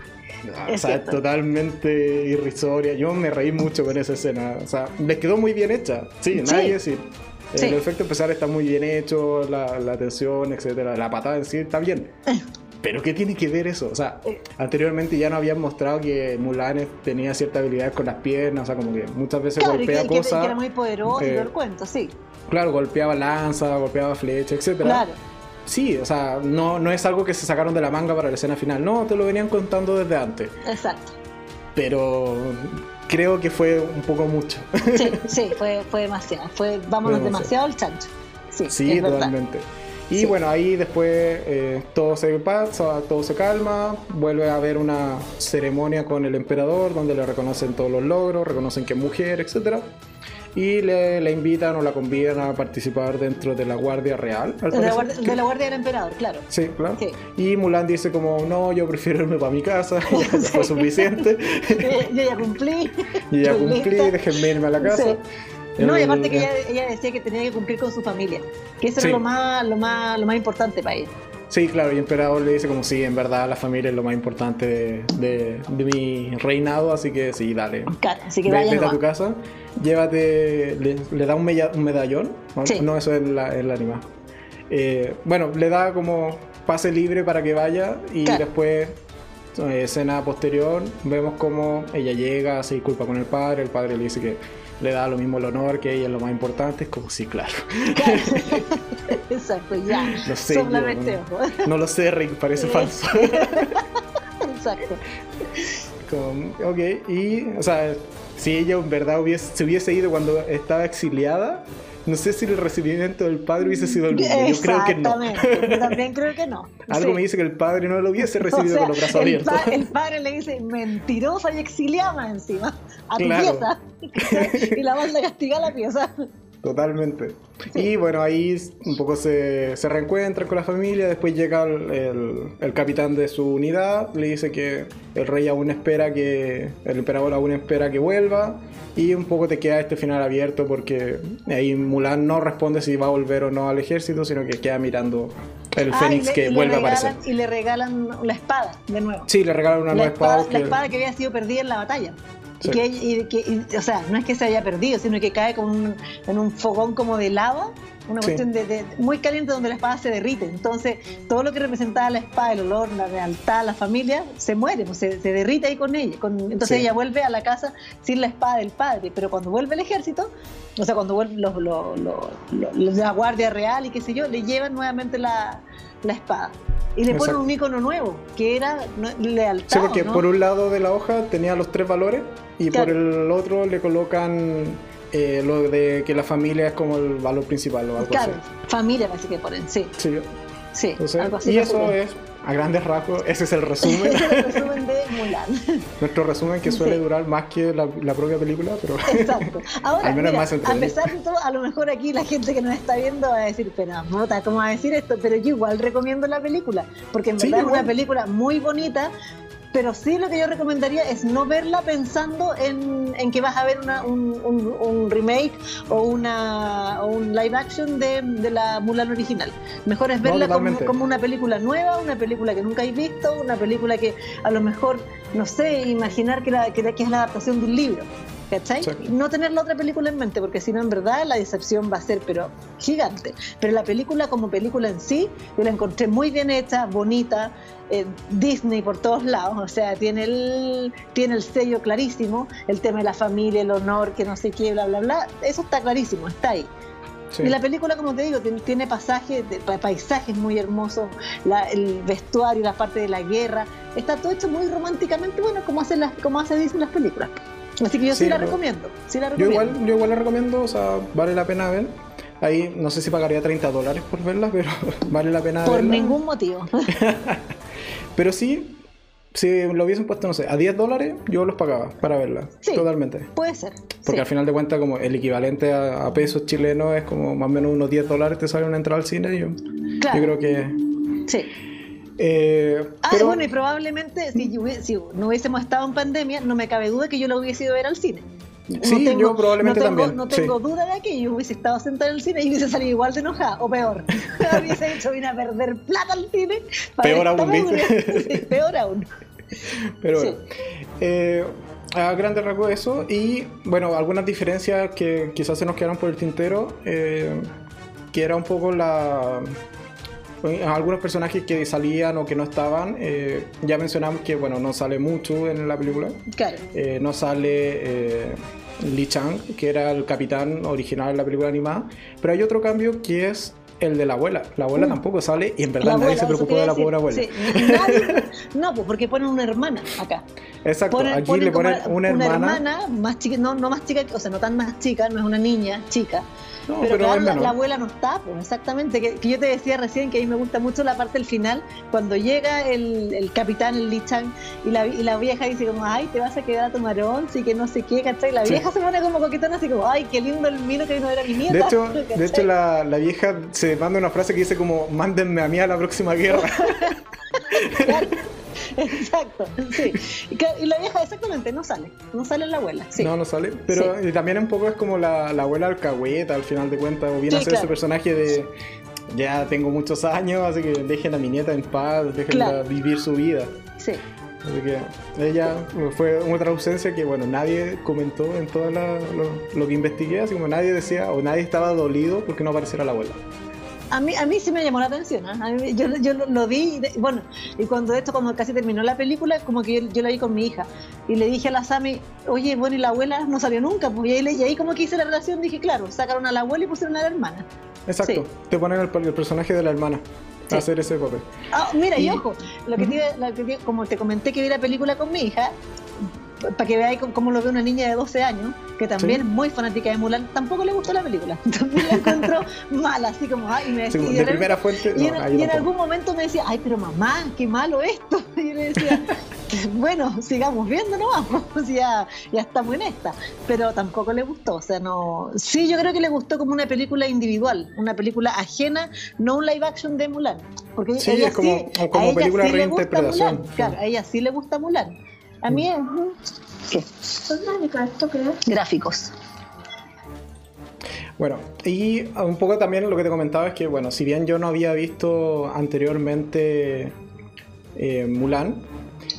[SPEAKER 1] O sea, es totalmente irrisoria. Yo me reí mucho con esa escena. O sea, me quedó muy bien hecha. Sí, nadie decir. El efecto especial está muy bien hecho, la, la tensión, etcétera. La patada en sí está bien. Pero ¿qué tiene que ver eso? O sea, anteriormente ya no habían mostrado que Mulan tenía cierta habilidad con las piernas, o sea, como que muchas veces golpea cosas.
[SPEAKER 2] Que era muy poderoso y el cuento, sí.
[SPEAKER 1] Claro, golpeaba lanza, golpeaba flecha, etcétera. Claro. Sí, o sea, no, no es algo que se sacaron de la manga para la escena final, no, te lo venían contando desde antes.
[SPEAKER 2] Exacto.
[SPEAKER 1] Pero creo que fue un poco mucho.
[SPEAKER 2] Sí, [LAUGHS] sí, fue, fue demasiado. Fue, vámonos demasiado. al chancho. Sí,
[SPEAKER 1] sí totalmente. Y bueno, ahí después eh, todo se pasa, todo se calma, vuelve a haber una ceremonia con el emperador donde le reconocen todos los logros, reconocen que es mujer, etcétera y le, la invitan o la convidan a participar dentro de la Guardia Real.
[SPEAKER 2] De la guardia, de la guardia, del Emperador, claro.
[SPEAKER 1] Sí, claro. Y Mulan dice como, no, yo prefiero irme para mi casa, [LAUGHS] ya [LAUGHS] fue suficiente. [LAUGHS]
[SPEAKER 2] yo ya cumplí.
[SPEAKER 1] Yo ya cumplí, déjenme irme a la casa.
[SPEAKER 2] No, y aparte que ella, decía que tenía que cumplir con su familia, que eso era lo más, lo más, lo más importante para ella.
[SPEAKER 1] Sí, claro, y el emperador le dice como sí, en verdad la familia es lo más importante de, de, mi reinado, así que sí, dale.
[SPEAKER 2] Claro, así que vaya
[SPEAKER 1] Vete a tu casa, llévate, le, da un, medallón, ¿no? eso es la, el anima. Eh, bueno, le da como pase libre para que vaya y después, eh, escena posterior, vemos como ella llega, se disculpa con el padre, el padre le dice que le da lo mismo el honor que ella es lo más importante, es como sí, claro. [LAUGHS]
[SPEAKER 2] Exacto, ya.
[SPEAKER 1] No sé, no, lo sé, Rick, parece falso. [LAUGHS]
[SPEAKER 2] Exacto.
[SPEAKER 1] ok, y, o sea, si ella en verdad hubiese, se hubiese ido cuando estaba exiliada, no sé si el recibimiento del padre hubiese sido el mismo. Yo creo que no.
[SPEAKER 2] Yo también creo que no. [LAUGHS]
[SPEAKER 1] Algo me dice que el padre no lo hubiese [LAUGHS] recibido con los brazos abiertos.
[SPEAKER 2] el [LAUGHS] padre le dice mentirosa y exiliada encima a tu pieza. y la manda a castigar a la pieza.
[SPEAKER 1] Totalmente. Y bueno, ahí un poco se, se reencuentran con la familia, después llega el, el, capitán de su unidad, le dice que el rey aún espera que, el emperador aún espera que vuelva, y un poco te queda este final abierto porque ahí Mulan no responde si va a volver o no al ejército, sino que queda mirando el ah, Fénix que vuelve a aparecer.
[SPEAKER 2] Y le regalan la espada de nuevo.
[SPEAKER 1] Sí, le regalan una nueva espada.
[SPEAKER 2] La espada que había sido perdida en la batalla. Y que, o sea, no es que se haya perdido, sino que cae con en un fogón como de lava, una cuestión de, muy caliente donde la espada se derrite. Entonces, todo lo que representaba la espada, el olor, la lealtad, la familia, se muere, pues, se, derrite ahí con ella. entonces ella vuelve a la casa sin la espada del padre, pero cuando vuelve el ejército, o sea, cuando vuelve los, la guardia real y qué sé yo, le llevan nuevamente la, la espada y le ponen un icono nuevo, que era lealtad.
[SPEAKER 1] Sí, porque por un lado de la hoja tenía los tres valores y por el otro le colocan eh, lo de que la familia es como el valor principal o algo
[SPEAKER 2] claro, familia parece que ponen, sí.
[SPEAKER 1] Sí.
[SPEAKER 2] Sí,
[SPEAKER 1] algo así. Y eso es a grandes rasgos, ese es el [LAUGHS] resumen.
[SPEAKER 2] el resumen de Mulan. [LAUGHS]
[SPEAKER 1] Nuestro resumen que suele durar más que la, propia película, pero [LAUGHS]
[SPEAKER 2] Exacto. Ahora, al más a pesar de todo, a lo mejor aquí la gente que nos está viendo va a decir, pero mota, ¿cómo va a decir esto? Pero yo igual recomiendo la película, porque en verdad es una película muy bonita, pero sí lo que yo recomendaría es no verla pensando en, que vas a ver un, remake o, una, un live action de, la Mulan original. Mejor es verla como, una película nueva, una película que nunca hayas visto, una película que a lo mejor, no sé, imaginar que, la, que es la adaptación de un libro. ¿Cachai? No tener la otra película en mente, porque si no, en verdad, la decepción va a ser, pero gigante. Pero la película, como película en sí, yo la encontré muy bien hecha, bonita, eh, Disney por todos lados, o sea, tiene el, tiene el sello clarísimo, el tema de la familia, el honor, que no sé qué, bla, bla, bla. Eso está clarísimo, está ahí. Y la película, como te digo, tiene, pasajes, paisajes muy hermosos, el vestuario, la parte de la guerra. Está todo hecho muy románticamente, bueno, como hace, las, como hace Disney las películas. Así que yo sí, la recomiendo. Sí la recomiendo.
[SPEAKER 1] Yo igual, yo igual la recomiendo, o sea, vale la pena ver. Ahí no sé si pagaría 30 dólares por verla, pero [LAUGHS] vale la pena
[SPEAKER 2] Por ningún motivo. [LAUGHS]
[SPEAKER 1] pero sí, si lo hubiesen puesto, no sé, a 10 dólares, yo los pagaba para verla. Sí, Totalmente.
[SPEAKER 2] Puede ser.
[SPEAKER 1] Porque al final de cuentas, como el equivalente a, pesos chilenos es como más o menos unos 10 dólares te sale una entrada al cine. Yo, yo creo que.
[SPEAKER 2] Sí.
[SPEAKER 1] Eh,
[SPEAKER 2] ah, bueno, y probablemente si, no hubiésemos estado en pandemia, no me cabe duda que yo lo hubiese ido a ver al cine.
[SPEAKER 1] Sí, yo probablemente también.
[SPEAKER 2] No tengo duda de que yo hubiese estado sentado en el cine y hubiese salido igual de enojada, o peor. [LAUGHS] hubiese hecho ir a perder plata al cine.
[SPEAKER 1] Peor aún, [LAUGHS]
[SPEAKER 2] peor aún.
[SPEAKER 1] Pero bueno. Eh, a grandes rasgos eso. Y bueno, algunas diferencias que quizás se nos quedaron por el tintero. Eh, que era un poco la algunos personajes que salían o que no estaban, eh, ya mencionamos que bueno, no sale mucho en la película.
[SPEAKER 2] Claro.
[SPEAKER 1] Eh, no sale eh, Li Chang, que era el capitán original de la película animada, pero hay otro cambio que es el de la abuela. La abuela mm. tampoco sale y en verdad nadie se preocupó de la pobre abuela. Sí. [LAUGHS]
[SPEAKER 2] no, pues porque ponen una hermana acá.
[SPEAKER 1] Exacto, aquí le ponen una hermana.
[SPEAKER 2] Una hermana más chica, no, no más chica, o sea, no tan más chica, no es una niña chica pero, claro, la, abuela no está, pues, exactamente. Que, yo te decía recién que a mí me gusta mucho la parte del final, cuando llega el, el capitán, el Li Chang, y la, y la vieja dice como, ay, te vas a quedar a tu marón, sí que no sé qué, ¿cachai? La vieja se pone como coquetona, así como, ay, qué lindo el vino que no era mi nieta.
[SPEAKER 1] De hecho, de hecho la, la, vieja se manda una frase que dice como, mándenme a mí a la próxima guerra. [LAUGHS] [LAUGHS]
[SPEAKER 2] Exacto, sí. Y la vieja exactamente no sale, no sale la abuela. Sí.
[SPEAKER 1] No, no sale. Pero también un poco es como la, la abuela alcahueta al final de cuentas, o viene a ser ese personaje de ya tengo muchos años, así que dejen a mi nieta en paz, déjenla vivir su vida.
[SPEAKER 2] Sí.
[SPEAKER 1] Así que ella fue otra ausencia que, bueno, nadie comentó en todo lo, lo, que investigué, así como nadie decía o nadie estaba dolido porque no apareciera la abuela
[SPEAKER 2] a mí, a mí sí me llamó la atención. ¿eh? yo, yo lo, vi, y bueno, y cuando esto, cuando casi terminó la película, como que yo, yo, la vi con mi hija. Y le dije a la Sami, oye, bueno, y la abuela no salió nunca. Pues, y, ahí, y ahí como que hice la relación, dije, claro, sacaron a la abuela y pusieron a la hermana.
[SPEAKER 1] Exacto, te ponen el, personaje de la hermana. hacer ese papel.
[SPEAKER 2] Ah, mira, y, ojo, lo que, te, como te comenté que vi la película con mi hija, para que veáis cómo lo ve una niña de 12 años, que también es muy fanática de Mulan, tampoco le gustó la película. [LAUGHS] También la encontró [LAUGHS] mala, así como, ay, me decía.
[SPEAKER 1] de primera fuente.
[SPEAKER 2] Y, en, algún momento me decía, ay, pero mamá, qué malo esto. [LAUGHS] Y yo le decía, bueno, sigamos viendo nomás, pues ya, ya estamos en esta. Pero tampoco le gustó, o sea, no. Sí, yo creo que le gustó como una película individual, una película ajena, no un live action de Mulan. Porque
[SPEAKER 1] sí, es como, como película de reinterpretación.
[SPEAKER 2] Claro, a ella sí le gusta Mulan. A mí es. ¿Qué? ¿Esto qué es? Gráficos.
[SPEAKER 1] Bueno, y un poco también lo que te comentaba es que, bueno, si bien yo no había visto anteriormente eh, Mulan,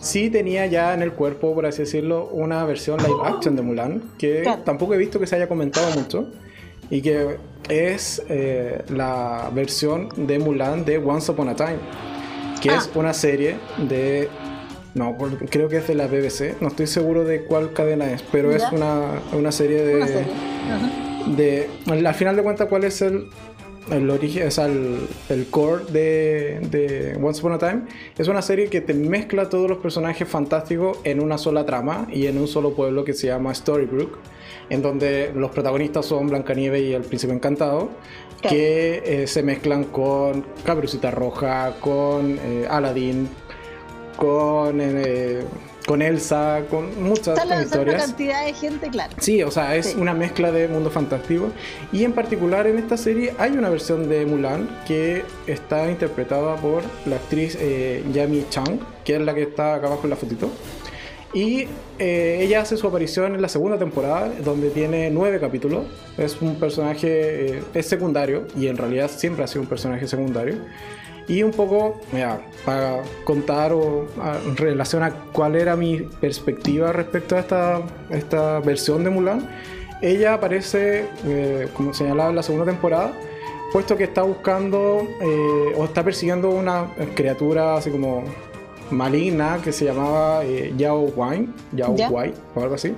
[SPEAKER 1] sí tenía ya en el cuerpo, por así decirlo, una versión live action de Mulan, que tampoco he visto que se haya comentado mucho, y que es eh, la versión de Mulan de Once Upon a Time, que es ah. una serie de no, creo que es de la BBC. No estoy seguro de cuál cadena es, pero es una, serie de. de al final de cuentas, ¿cuál es el, el origen, o el, el, core de, de, Once Upon a Time? Es una serie que te mezcla todos los personajes fantásticos en una sola trama y en un solo pueblo que se llama Storybrooke, en donde los protagonistas son Blancanieves y el Príncipe Encantado. Que eh, se mezclan con Cabrucita Roja, con eh, Aladdin, con, eh, con Elsa, con muchas historias.
[SPEAKER 2] cantidad de gente, claro.
[SPEAKER 1] Sí, o sea, es una mezcla de mundo fantástico. Y en particular en esta serie hay una versión de Mulan que está interpretada por la actriz eh, Yami Chang, que es la que está acá abajo en la fotito. Y eh, ella hace su aparición en la segunda temporada, donde tiene nueve capítulos. Es un personaje, es secundario, y en realidad siempre ha sido un personaje secundario. Y un poco, mira, para contar o en relación a cuál era mi perspectiva respecto a esta, esta versión de Mulan, ella aparece, eh, como señalaba en la segunda temporada, puesto que está buscando eh, o está persiguiendo una criatura así como maligna que se llamaba eh, Yao Wine, Yao Wai, o algo así,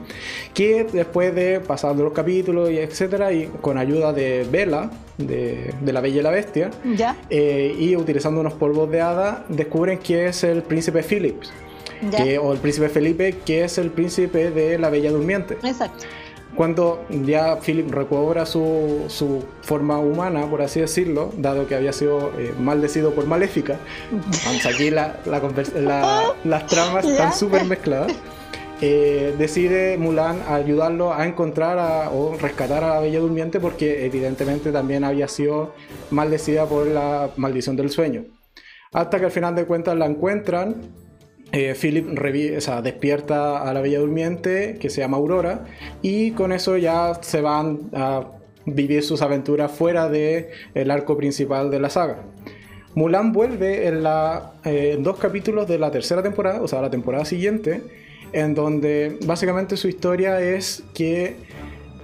[SPEAKER 1] que después de pasando los capítulos y etcétera, y con ayuda de Bella, de, La Bella y la Bestia, eh, y utilizando unos polvos de hada, descubren que es el príncipe Philips. o el príncipe Felipe, que es el príncipe de la Bella Durmiente.
[SPEAKER 2] Exacto.
[SPEAKER 1] Cuando ya Philip recobra su, su, forma humana, por así decirlo, dado que había sido eh, maldecido por Maléfica, [LAUGHS] aquí la, las tramas están súper mezcladas, [LAUGHS] eh, decide Mulan ayudarlo a encontrar o rescatar a la Bella Durmiente porque evidentemente también había sido maldecida por la maldición del sueño. Hasta que al final de cuentas la encuentran eh, Philip despierta a la Bella Durmiente, que se llama Aurora, y con eso ya se van a vivir sus aventuras fuera del el arco principal de la saga. Mulan vuelve en, la, eh, dos capítulos de la tercera temporada, o sea, la temporada siguiente, en donde básicamente su historia es que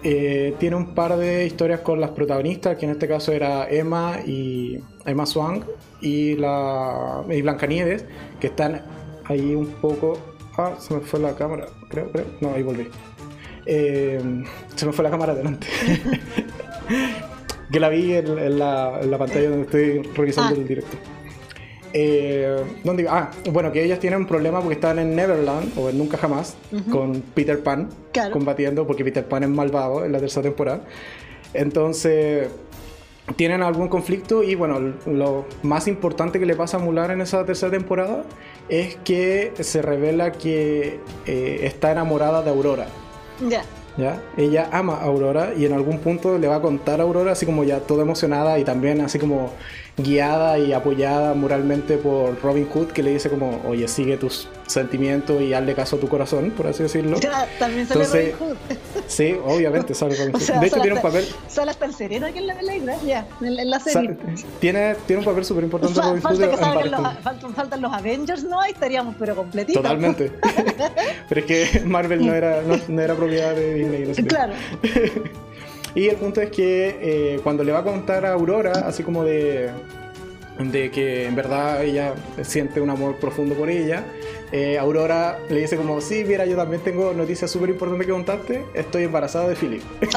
[SPEAKER 1] eh, tiene un par de historias con las protagonistas, que en este caso era Emma y Emma Swan y, la, y Blancanieves, que están ahí un poco. Ah, se me fue la cámara, creo, creo. No, ahí volví. Eh, se me fue la cámara adelante. [LAUGHS] que la vi en, la, pantalla donde estoy revisando ah. el directo. Eh, ¿dónde, ah, bueno, que ellas tienen un problema porque están en Neverland o en Nunca Jamás con Peter Pan combatiendo porque Peter Pan es malvado en la tercera temporada. Entonces tienen algún conflicto y bueno, lo más importante que le pasa a Mulan en esa tercera temporada es que se revela que eh, está enamorada de Aurora.
[SPEAKER 2] Ya.
[SPEAKER 1] ¿Ya? Ella ama a Aurora y en algún punto le va a contar a Aurora así como ya toda emocionada y también así como guiada y apoyada moralmente por Robin Hood, que le dice como, oye, sigue tus sentimientos y hazle caso a tu corazón, por así decirlo.
[SPEAKER 2] también sale Robin Hood.
[SPEAKER 1] Sí, obviamente sale Robin [LAUGHS] Hood. de hecho, tiene un papel...
[SPEAKER 2] Sale hasta el sereno aquí en la película, ya, en, la serie.
[SPEAKER 1] tiene, tiene un papel súper importante
[SPEAKER 2] Robin Hood. los, faltan, los Avengers, ¿no? Ahí estaríamos, pero completitos.
[SPEAKER 1] Totalmente. [LAUGHS] [LAUGHS] pero es que Marvel no era, no, era propiedad de Disney. No
[SPEAKER 2] claro.
[SPEAKER 1] Y el punto es que eh, cuando le va a contar a Aurora, así como de, de que en verdad ella siente un amor profundo por ella, eh, Aurora le dice como, sí, mira, yo también tengo noticias súper importantes que contarte, estoy embarazada de Philip. [LAUGHS]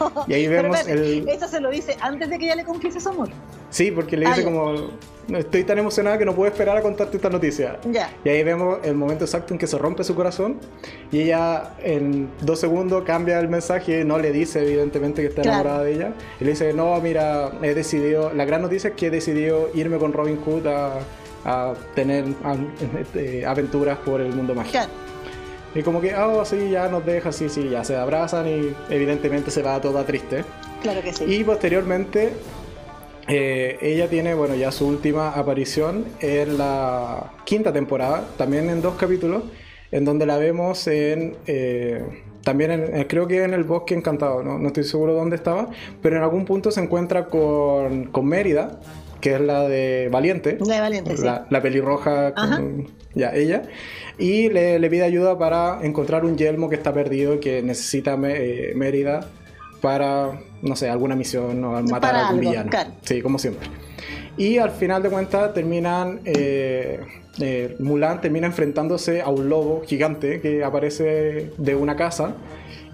[SPEAKER 2] Oh.
[SPEAKER 1] y ahí vemos el...
[SPEAKER 2] Eso se lo dice antes de que ella le confiese su amor.
[SPEAKER 1] Sí, porque le
[SPEAKER 2] Ah,
[SPEAKER 1] dice
[SPEAKER 2] ya.
[SPEAKER 1] como, estoy tan emocionada que no puedo esperar a contarte esta noticia.
[SPEAKER 2] Ya.
[SPEAKER 1] Y ahí vemos el momento exacto en que se rompe su corazón y ella en dos segundos cambia el mensaje, no le dice evidentemente que está
[SPEAKER 2] Claro.
[SPEAKER 1] enamorada de ella. Y le dice, no, mira, he decidido, la gran noticia es que he decidido irme con Robin Hood a, a tener a- eh, aventuras por el mundo mágico. Y como que, oh, sí, ya nos deja, sí, sí, ya se abrazan y evidentemente se va toda triste.
[SPEAKER 2] Claro que sí.
[SPEAKER 1] Y posteriormente, eh, ella tiene, bueno, ya su última aparición en la quinta temporada, también en dos capítulos, en donde la vemos en. eh, también en- en- creo que en el bosque encantado, ¿no? no estoy seguro dónde estaba, pero en algún punto se encuentra con, con Mérida, que es la de Valiente,
[SPEAKER 2] La de Valiente, sí.
[SPEAKER 1] la, la pelirroja, con, ya, ella, y le, le pide ayuda para encontrar un yelmo que está perdido y que necesita eh, Mérida para, no sé, alguna misión o matar
[SPEAKER 2] Para
[SPEAKER 1] a algún
[SPEAKER 2] algo,
[SPEAKER 1] villano.
[SPEAKER 2] claro.
[SPEAKER 1] Sí, como siempre. Y al final de cuentas terminan, eh, eh, Mulan termina enfrentándose a un lobo gigante que aparece de una casa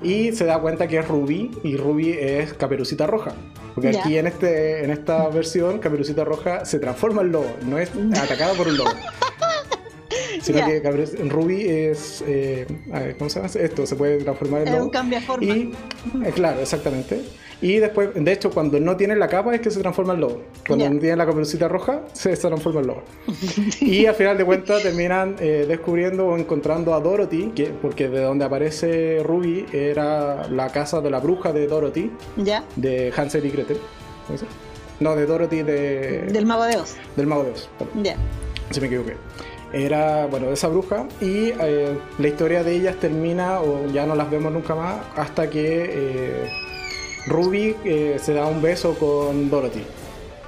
[SPEAKER 1] y se da cuenta que es Ruby y Ruby es Caperucita Roja. Porque
[SPEAKER 2] Ya.
[SPEAKER 1] aquí en, este, en esta versión Caperucita Roja se transforma en lobo, no es atacada por un lobo. [LAUGHS] Sino
[SPEAKER 2] Ya.
[SPEAKER 1] que Ruby es. eh, a ver, ¿Cómo se llama? Esto se puede transformar en
[SPEAKER 2] Es
[SPEAKER 1] lobo.
[SPEAKER 2] un cambiaforma.
[SPEAKER 1] Y, eh, claro, exactamente. Y después, de hecho, cuando no tiene la capa es que se transforma en lobo. Cuando
[SPEAKER 2] Ya.
[SPEAKER 1] no tiene la caperucita roja, se transforma en lobo. [LAUGHS] y al final de cuentas terminan eh, descubriendo o encontrando a Dorothy, que, porque de donde aparece Ruby era la casa de la bruja de Dorothy,
[SPEAKER 2] ¿Ya?
[SPEAKER 1] de Hansel y Gretel. No, de Dorothy de,
[SPEAKER 2] Del Mago de Oz.
[SPEAKER 1] del Mago de Oz.
[SPEAKER 2] Ya.
[SPEAKER 1] si me equivoqué. Era, bueno, esa bruja y eh, la historia de ellas termina o ya no las vemos nunca más hasta que eh, Ruby eh, se da un beso con Dorothy.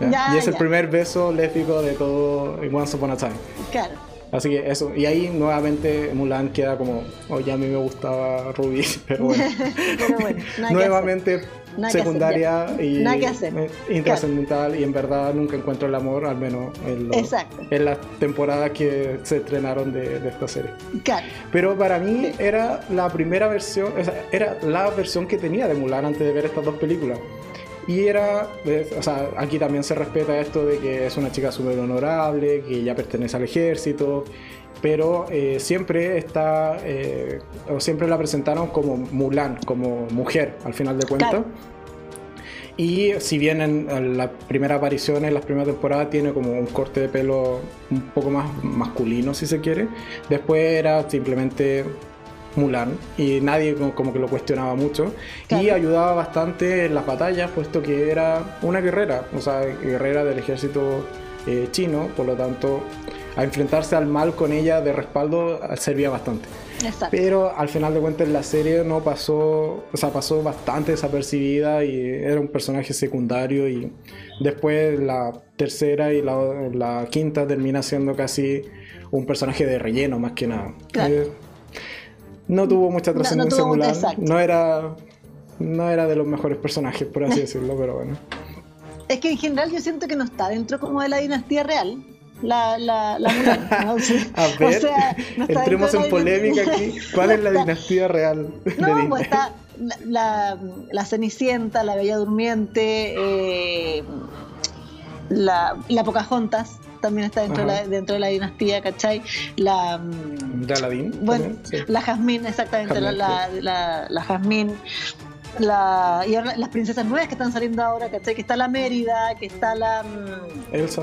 [SPEAKER 1] ¿ya?
[SPEAKER 2] Ya,
[SPEAKER 1] y es el primer beso lésbico de todo Once Upon a Time.
[SPEAKER 2] Claro.
[SPEAKER 1] Así que eso, y ahí nuevamente Mulan queda como, oye, a mí me gustaba Ruby, [LAUGHS] pero bueno. [LAUGHS]
[SPEAKER 2] Pero bueno, [LAUGHS]
[SPEAKER 1] Nuevamente
[SPEAKER 2] Nada que
[SPEAKER 1] secundaria
[SPEAKER 2] hacer,
[SPEAKER 1] y
[SPEAKER 2] Nada que hacer.
[SPEAKER 1] eh, intrascendental y en verdad nunca encuentro el amor, al menos en,
[SPEAKER 2] Exacto.
[SPEAKER 1] en las temporadas que se estrenaron de, de esta serie.
[SPEAKER 2] Claro.
[SPEAKER 1] Pero para mí
[SPEAKER 2] Sí.
[SPEAKER 1] era la primera versión, o sea, era la versión que tenía de Mulan antes de ver estas dos películas. Y era, eh, o sea, aquí también se respeta esto de que es una chica súper honorable, que ya pertenece al ejército, pero eh, siempre está, eh, o siempre la presentaron como Mulan, como mujer, al final de cuentas.
[SPEAKER 2] Claro.
[SPEAKER 1] Y si bien en, la primera aparición, en las primeras temporadas, tiene como un corte de pelo un poco más masculino, si se quiere, después era simplemente Mulan y nadie como, que lo cuestionaba mucho y
[SPEAKER 2] Claro.
[SPEAKER 1] ayudaba bastante en las batallas, puesto que era una guerrera, o sea, guerrera del ejército eh, chino, por lo tanto, a enfrentarse al mal con ella de respaldo servía bastante.
[SPEAKER 2] Exacto.
[SPEAKER 1] Pero al final de cuentas la serie no pasó, o sea, pasó bastante desapercibida y era un personaje secundario y después la tercera y la, la quinta termina siendo casi un personaje de relleno más que nada.
[SPEAKER 2] Claro.
[SPEAKER 1] Eh, no tuvo mucha
[SPEAKER 2] No- no
[SPEAKER 1] trascendencia
[SPEAKER 2] tuvo- exacto.
[SPEAKER 1] no era no era de los mejores personajes, por así [LAUGHS] decirlo, pero bueno.
[SPEAKER 2] Es que en general yo siento que no está dentro como de la dinastía real. La, la, la [LAUGHS]
[SPEAKER 1] A
[SPEAKER 2] o
[SPEAKER 1] ver,
[SPEAKER 2] sea, no está
[SPEAKER 1] entremos en polémica aquí. ¿Cuál es la
[SPEAKER 2] está-
[SPEAKER 1] dinastía real
[SPEAKER 2] No, pues está la, la, Cenicienta, la Bella Durmiente, eh, la, la Pocahontas también está dentro de, la, dentro de la dinastía, ¿cachai? La,
[SPEAKER 1] ¿De Aladdin?
[SPEAKER 2] bueno,
[SPEAKER 1] también? Sí.
[SPEAKER 2] la Jazmín, exactamente, la, la, la, la Jazmín. La, y ahora las princesas nuevas que están saliendo ahora, ¿cachai? Que está la Mérida, que está la, mm,
[SPEAKER 1] Elsa.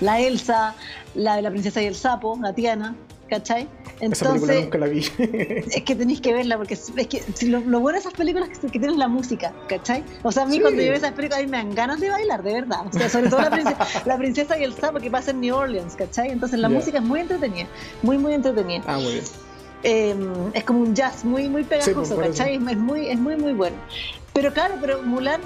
[SPEAKER 2] la Elsa, la de la princesa y el sapo, la Tiana, ¿cachai?
[SPEAKER 1] Esa
[SPEAKER 2] Entonces,
[SPEAKER 1] nunca la vi. [LAUGHS]
[SPEAKER 2] es que tenéis que verla, porque es, es que si lo, lo bueno de esas películas es que, que tienes la música, ¿cachai? O sea, a mí
[SPEAKER 1] Sí.
[SPEAKER 2] cuando yo veo esas películas, a mí me dan ganas de bailar, de verdad. O sea, sobre todo la princesa, [LAUGHS] la princesa y el sapo que pasa en New Orleans, ¿cachai? Entonces la música es muy entretenida, muy, muy entretenida.
[SPEAKER 1] ah, muy bien.
[SPEAKER 2] Eh, es como un jazz muy, muy pegajoso,
[SPEAKER 1] por eso.
[SPEAKER 2] ¿cachai? Es muy, es muy, muy bueno. Pero claro, pero Mulan,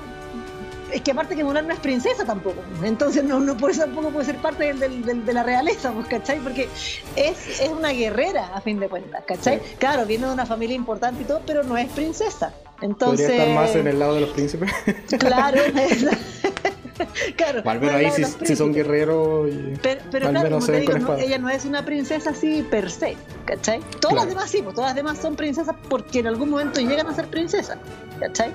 [SPEAKER 2] es que aparte que Mulan no es princesa tampoco, entonces no, no por eso tampoco puede ser parte del, del- del- de la realeza, pues, ¿cachai? Porque es, es una guerrera a fin de cuentas, ¿cachai?
[SPEAKER 1] Sí.
[SPEAKER 2] Claro, viene de una familia importante y todo, pero no es princesa. Entonces,
[SPEAKER 1] Podría estar más en el lado de los príncipes. [LAUGHS]
[SPEAKER 2] claro, [LAUGHS] [LAUGHS] claro.
[SPEAKER 1] Al menos ahí si son guerreros y...
[SPEAKER 2] Pero, pero claro, como te digo, no- ella no es una princesa así per se, ¿cachai? Todas
[SPEAKER 1] Claro.
[SPEAKER 2] las demás sí, pues todas las demás son princesas porque en algún momento llegan a ser princesas, ¿cachai?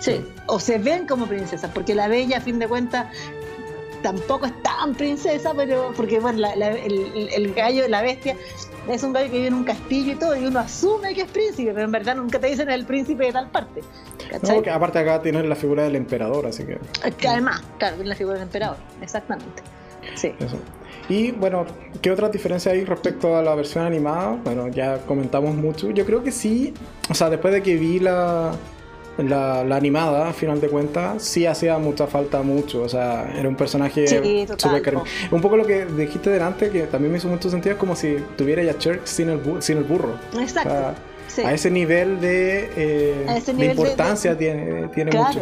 [SPEAKER 2] Sí,
[SPEAKER 1] Sí.
[SPEAKER 2] o se ven como princesas, porque la bella, a fin de cuentas, tampoco es tan princesa, pero porque bueno, el, el, gallo, la bestia, es un gallo que vive en un castillo y todo, y uno asume que es príncipe, pero en verdad nunca te dicen el príncipe de tal parte.
[SPEAKER 1] No, porque aparte acá tienen la figura del emperador, así que...
[SPEAKER 2] Además, claro, la figura del emperador, exactamente. Sí.
[SPEAKER 1] Eso. Y bueno, ¿qué otra diferencia hay respecto a la versión animada? Bueno, ya comentamos mucho. Yo creo que sí, o sea, después de que vi la, la, animada, a final de cuentas, sí hacía mucha falta mucho. O sea, era un personaje súper Un poco lo que dijiste delante, que también me hizo mucho sentido, es como si tuviera ya Church sin el, sin el burro.
[SPEAKER 2] Exacto.
[SPEAKER 1] A ese nivel de, eh, importancia tiene, tiene mucho.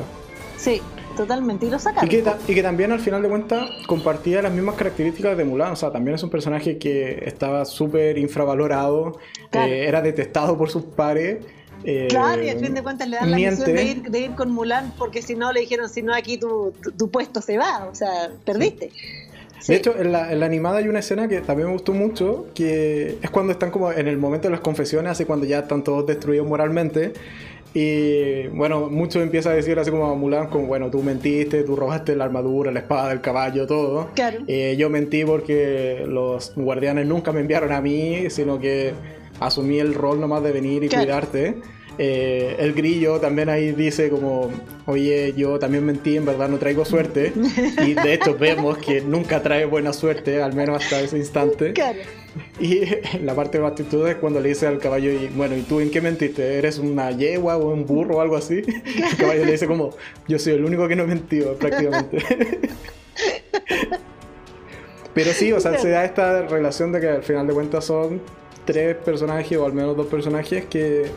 [SPEAKER 2] Sí, totalmente. Y lo sacaron.
[SPEAKER 1] Y que, también al final de cuentas compartía las mismas características de Mulan. O sea, también es un personaje que estaba súper infravalorado, eh, era detestado por sus pares.
[SPEAKER 2] Eh, claro, y al fin de cuentas le dan la misión de ir, de ir, con Mulan porque si no le dijeron, si no aquí tu, tu, puesto se va, o sea, perdiste.
[SPEAKER 1] De hecho, en la, en la, animada hay una escena que también me gustó mucho, que es cuando están como en el momento de las confesiones, así cuando ya están todos destruidos moralmente, y bueno, muchos empiezan a decir así como a Mulan, como bueno, tú mentiste, tú robaste la armadura, la espada, el caballo, todo.
[SPEAKER 2] Claro.
[SPEAKER 1] Eh, yo mentí porque los guardianes nunca me enviaron a mí, sino que asumí el rol nomás de venir y cuidarte. Eh, el grillo también ahí dice como, oye, yo también mentí, en verdad no traigo suerte. [LAUGHS] Y de hecho vemos que nunca trae buena suerte, al menos hasta ese instante.
[SPEAKER 2] Claro.
[SPEAKER 1] Y la parte de actitud es cuando le dice al caballo, y, bueno, ¿y tú en qué mentiste? ¿Eres una yegua o un burro o algo así? El caballo le dice como, yo soy el único que no he mentido prácticamente. [LAUGHS] Pero sí, o sea, se da esta relación de que al final de cuentas son tres personajes o al menos dos personajes que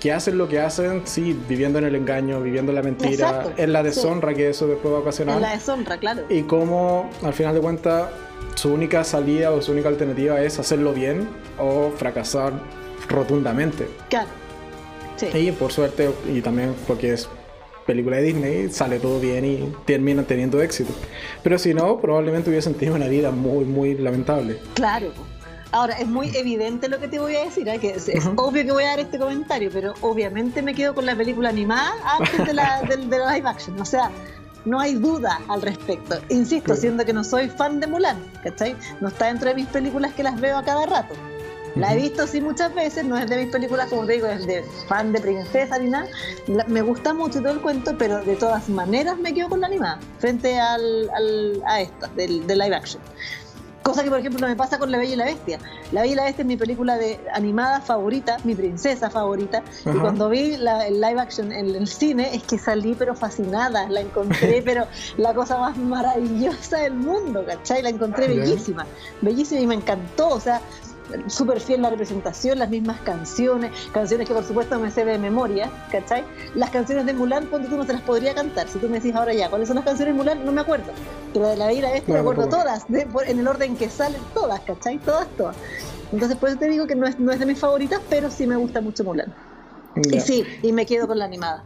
[SPEAKER 1] que hacen lo que hacen, sí, viviendo en el engaño, viviendo la mentira, en la deshonra que eso después va a ocasionar. En
[SPEAKER 2] la deshonra, claro.
[SPEAKER 1] Y cómo, al final de cuentas, su única salida o su única alternativa es hacerlo bien o fracasar rotundamente.
[SPEAKER 2] Claro. Sí.
[SPEAKER 1] Y por suerte, y también porque es película de Disney, sale todo bien y termina teniendo éxito. Pero si no, probablemente hubiesen tenido una vida muy, muy lamentable.
[SPEAKER 2] Claro. Ahora, es muy evidente lo que te voy a decir, ¿eh? que es, obvio que voy a dar este comentario, pero obviamente me quedo con la película animada antes de la, [LAUGHS] de, live action. O sea, no hay duda al respecto. Insisto, siendo que no soy fan de Mulan, ¿cachai? No está dentro de mis películas que las veo a cada rato. La he visto sí muchas veces, no es de mis películas, como te digo, es de fan de princesa ni nada. me gusta mucho todo el cuento, pero de todas maneras me quedo con la animada, frente al, a esta, del, del live action. Cosa que, por ejemplo, no me pasa con La Bella y la Bestia. La Bella y la Bestia es mi película de animada favorita, mi princesa favorita. Y cuando vi la, el live action en el cine, es que salí pero fascinada. La encontré, [LAUGHS] pero la cosa más maravillosa del mundo, ¿cachai? La encontré bellísima. Bellísima y me encantó. O sea, súper fiel la representación, las mismas canciones, canciones que por supuesto me sé de memoria, ¿cachai? Las canciones de Mulan, cuando tú no te las podría cantar. Si tú me decís ahora ya, ¿cuáles son las canciones de Mulan? No me acuerdo. Pero de la vida esta me acuerdo todas, en el orden que salen, todas, ¿cachai? Todas, todas. Entonces, por eso te digo que no es, no es de mis favoritas, pero sí me gusta mucho Mulan. Y sí, y me quedo con la animada.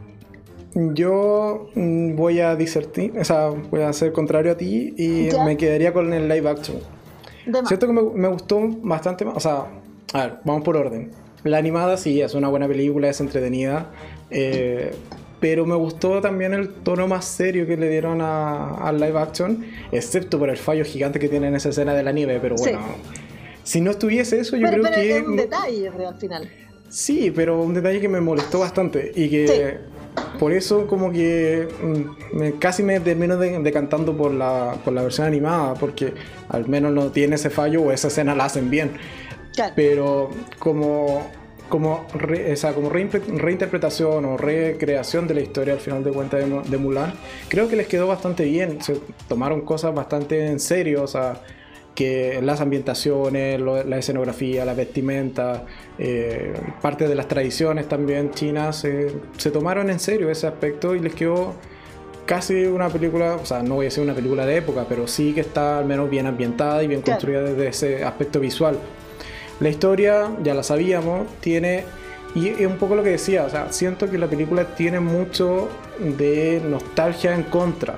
[SPEAKER 1] Yo mm, voy a disertir, o sea, voy a ser contrario a ti y me quedaría con el live action. Siento que me, gustó bastante más. O sea, a ver, vamos por orden. La animada sí, es una buena película, es entretenida. Eh, pero me gustó también el tono más serio que le dieron al live action, excepto por el fallo gigante que tiene en esa escena de la nieve. Pero bueno, si no estuviese eso, yo creo que.
[SPEAKER 2] Es un detalle al final.
[SPEAKER 1] Sí, pero un detalle que me molestó bastante y que por eso como que mm, casi me termino decantando por la, por la versión animada, porque al menos no tiene ese fallo o esa escena la hacen bien. Pero como, como, como reinterpretación o recreación de la historia al final de cuentas de, Mulan, creo que les quedó bastante bien. Se tomaron cosas bastante en serio, o sea, que las ambientaciones, la escenografía, la vestimenta, eh, parte de las tradiciones también chinas, se tomaron en serio ese aspecto y les quedó casi una película, o sea, no voy a decir una película de época, pero sí que está al menos bien ambientada y bien construida desde ese aspecto visual. La historia, ya la sabíamos, tiene, y es un poco lo que decía, o sea, siento que la película tiene mucho de nostalgia en contra,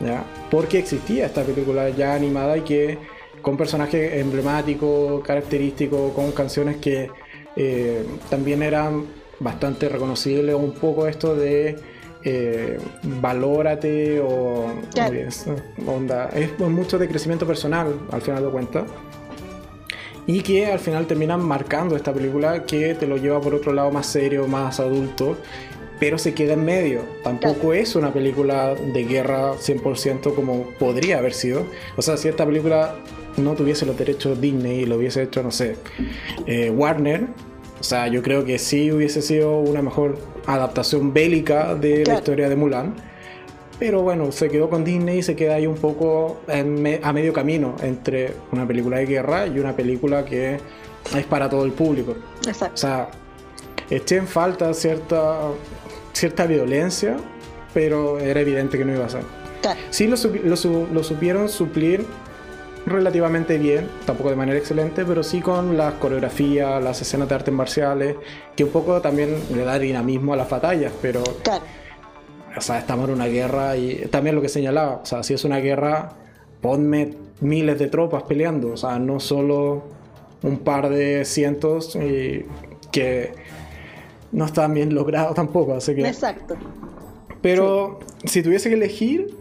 [SPEAKER 1] ¿ya? Porque existía esta película ya animada y que con personajes emblemáticos, característicos, con canciones que eh, también eran bastante reconocibles, un poco esto de eh, valórate o es, onda, es mucho de crecimiento personal al final de cuentas y que al final terminan marcando esta película que te lo lleva por otro lado más serio, más adulto, pero se queda en medio. Tampoco es una película de guerra 100% como podría haber sido. O sea, si esta película no tuviese los derechos Disney y lo hubiese hecho, no sé, eh, Warner, o sea, yo creo que sí hubiese sido una mejor adaptación bélica de la historia de Mulan. Pero bueno, se quedó con Disney y se queda ahí un poco a medio camino entre una película de guerra y una película que es para todo el público.
[SPEAKER 2] Exacto.
[SPEAKER 1] O sea, eché en falta cierta, cierta violencia, pero era evidente que no iba a ser. Sí lo, lo supieron suplir relativamente bien, tampoco de manera excelente, pero sí con las coreografías, las escenas de artes marciales, que un poco también le da dinamismo a las batallas, pero...
[SPEAKER 2] Claro.
[SPEAKER 1] O sea, estamos en una guerra y también lo que señalaba, o sea, si es una guerra, ponme miles de tropas peleando, o sea, no solo un par de cientos y que no están bien logrados tampoco, así que...
[SPEAKER 2] Exacto.
[SPEAKER 1] Pero si tuviese que elegir,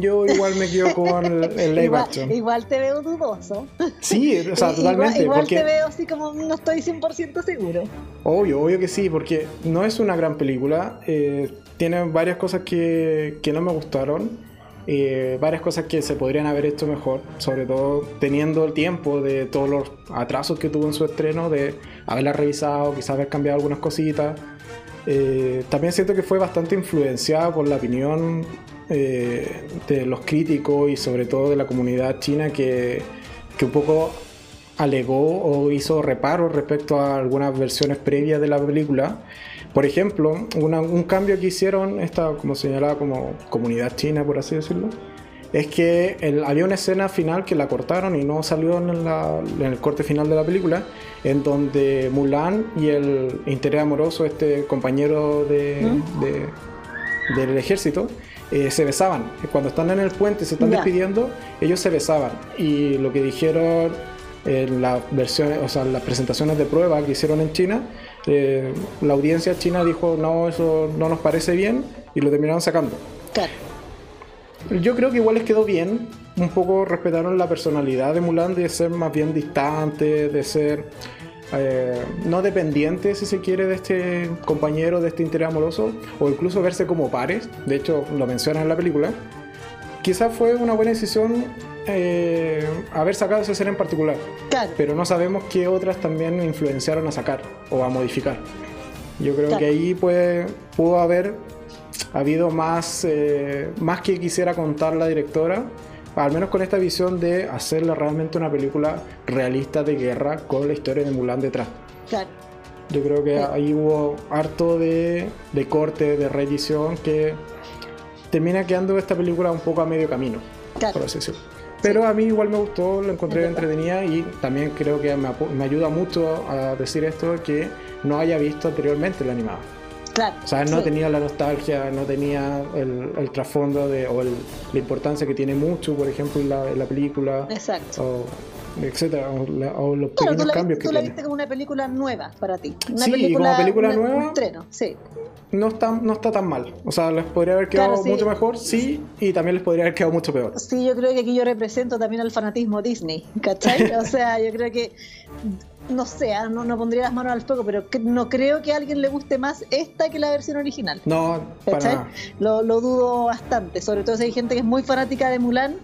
[SPEAKER 1] yo igual me quedo con el, [LAUGHS] live action.
[SPEAKER 2] Igual te veo dudoso.
[SPEAKER 1] Sí, o sea, [LAUGHS] totalmente.
[SPEAKER 2] Igual, te veo así como no estoy 100% seguro.
[SPEAKER 1] Obvio, obvio que sí, porque no es una gran película. Eh, tiene varias cosas que, que no me gustaron. Eh, varias cosas que se podrían haber hecho mejor, sobre todo teniendo el tiempo de todos los atrasos que tuvo en su estreno, de haberla revisado, quizás haber cambiado algunas cositas. Eh, también siento que fue bastante influenciada por la opinión eh, de los críticos y sobre todo de la comunidad china que, que un poco alegó o hizo reparos respecto a algunas versiones previas de la película. Por ejemplo, un cambio que hicieron, esta como señalaba como comunidad china, por así decirlo, es que había una escena final que la cortaron y no salió en, el corte final de la película, en donde Mulan y el interés amoroso, este compañero de, del ejército, eh, se besaban. Cuando están en el puente y se están despidiendo, ellos se besaban. Y lo que dijeron en las versiones, o sea, las presentaciones de prueba que hicieron en China, eh, la audiencia china dijo no, eso no nos parece bien y lo terminaron sacando. Yo creo que igual les quedó bien. Un poco respetaron la personalidad de Mulan de ser más bien distante, de ser eh, no dependiente, si se quiere, de este compañero, de este interés amoroso, o incluso verse como pares, de hecho lo mencionan en la película, quizás fue una buena decisión eh, haber sacado esa escena en particular, pero no sabemos qué otras también influenciaron a sacar o a modificar. Yo creo que ahí puede, pudo haber habido más, eh, más que quisiera contar la directora al menos con esta visión de hacerla realmente una película realista de guerra con la historia de Mulan detrás.
[SPEAKER 2] Claro.
[SPEAKER 1] Yo creo que ahí hubo harto de, corte, de reedición, que termina quedando esta película un poco a medio camino, claro. por así decirlo. Pero a mí igual me gustó, lo encontré entretenida y también creo que me, me, ayuda mucho a decir esto que no haya visto anteriormente la animada.
[SPEAKER 2] O
[SPEAKER 1] sea, no tenía la nostalgia, no tenía el, trasfondo de, o la importancia que tiene mucho, por ejemplo, en la, película.
[SPEAKER 2] Exacto.
[SPEAKER 1] O, etcétera, o, los pequeños cambios que
[SPEAKER 2] tú la viste como una película nueva para ti. Una
[SPEAKER 1] sí,
[SPEAKER 2] película,
[SPEAKER 1] como película nueva.
[SPEAKER 2] sí.
[SPEAKER 1] No está, no está tan mal. O sea, les podría haber quedado mucho mejor, sí, y también les podría haber quedado mucho peor.
[SPEAKER 2] Sí, yo creo que aquí yo represento también el fanatismo Disney, ¿cachai? [LAUGHS] o sea, yo creo que no sé, ah, no, no, pondría las manos al fuego, pero no creo que a alguien le guste más esta que la versión original.
[SPEAKER 1] No, para
[SPEAKER 2] lo, lo, dudo bastante, sobre todo si hay gente que es muy fanática de Mulan.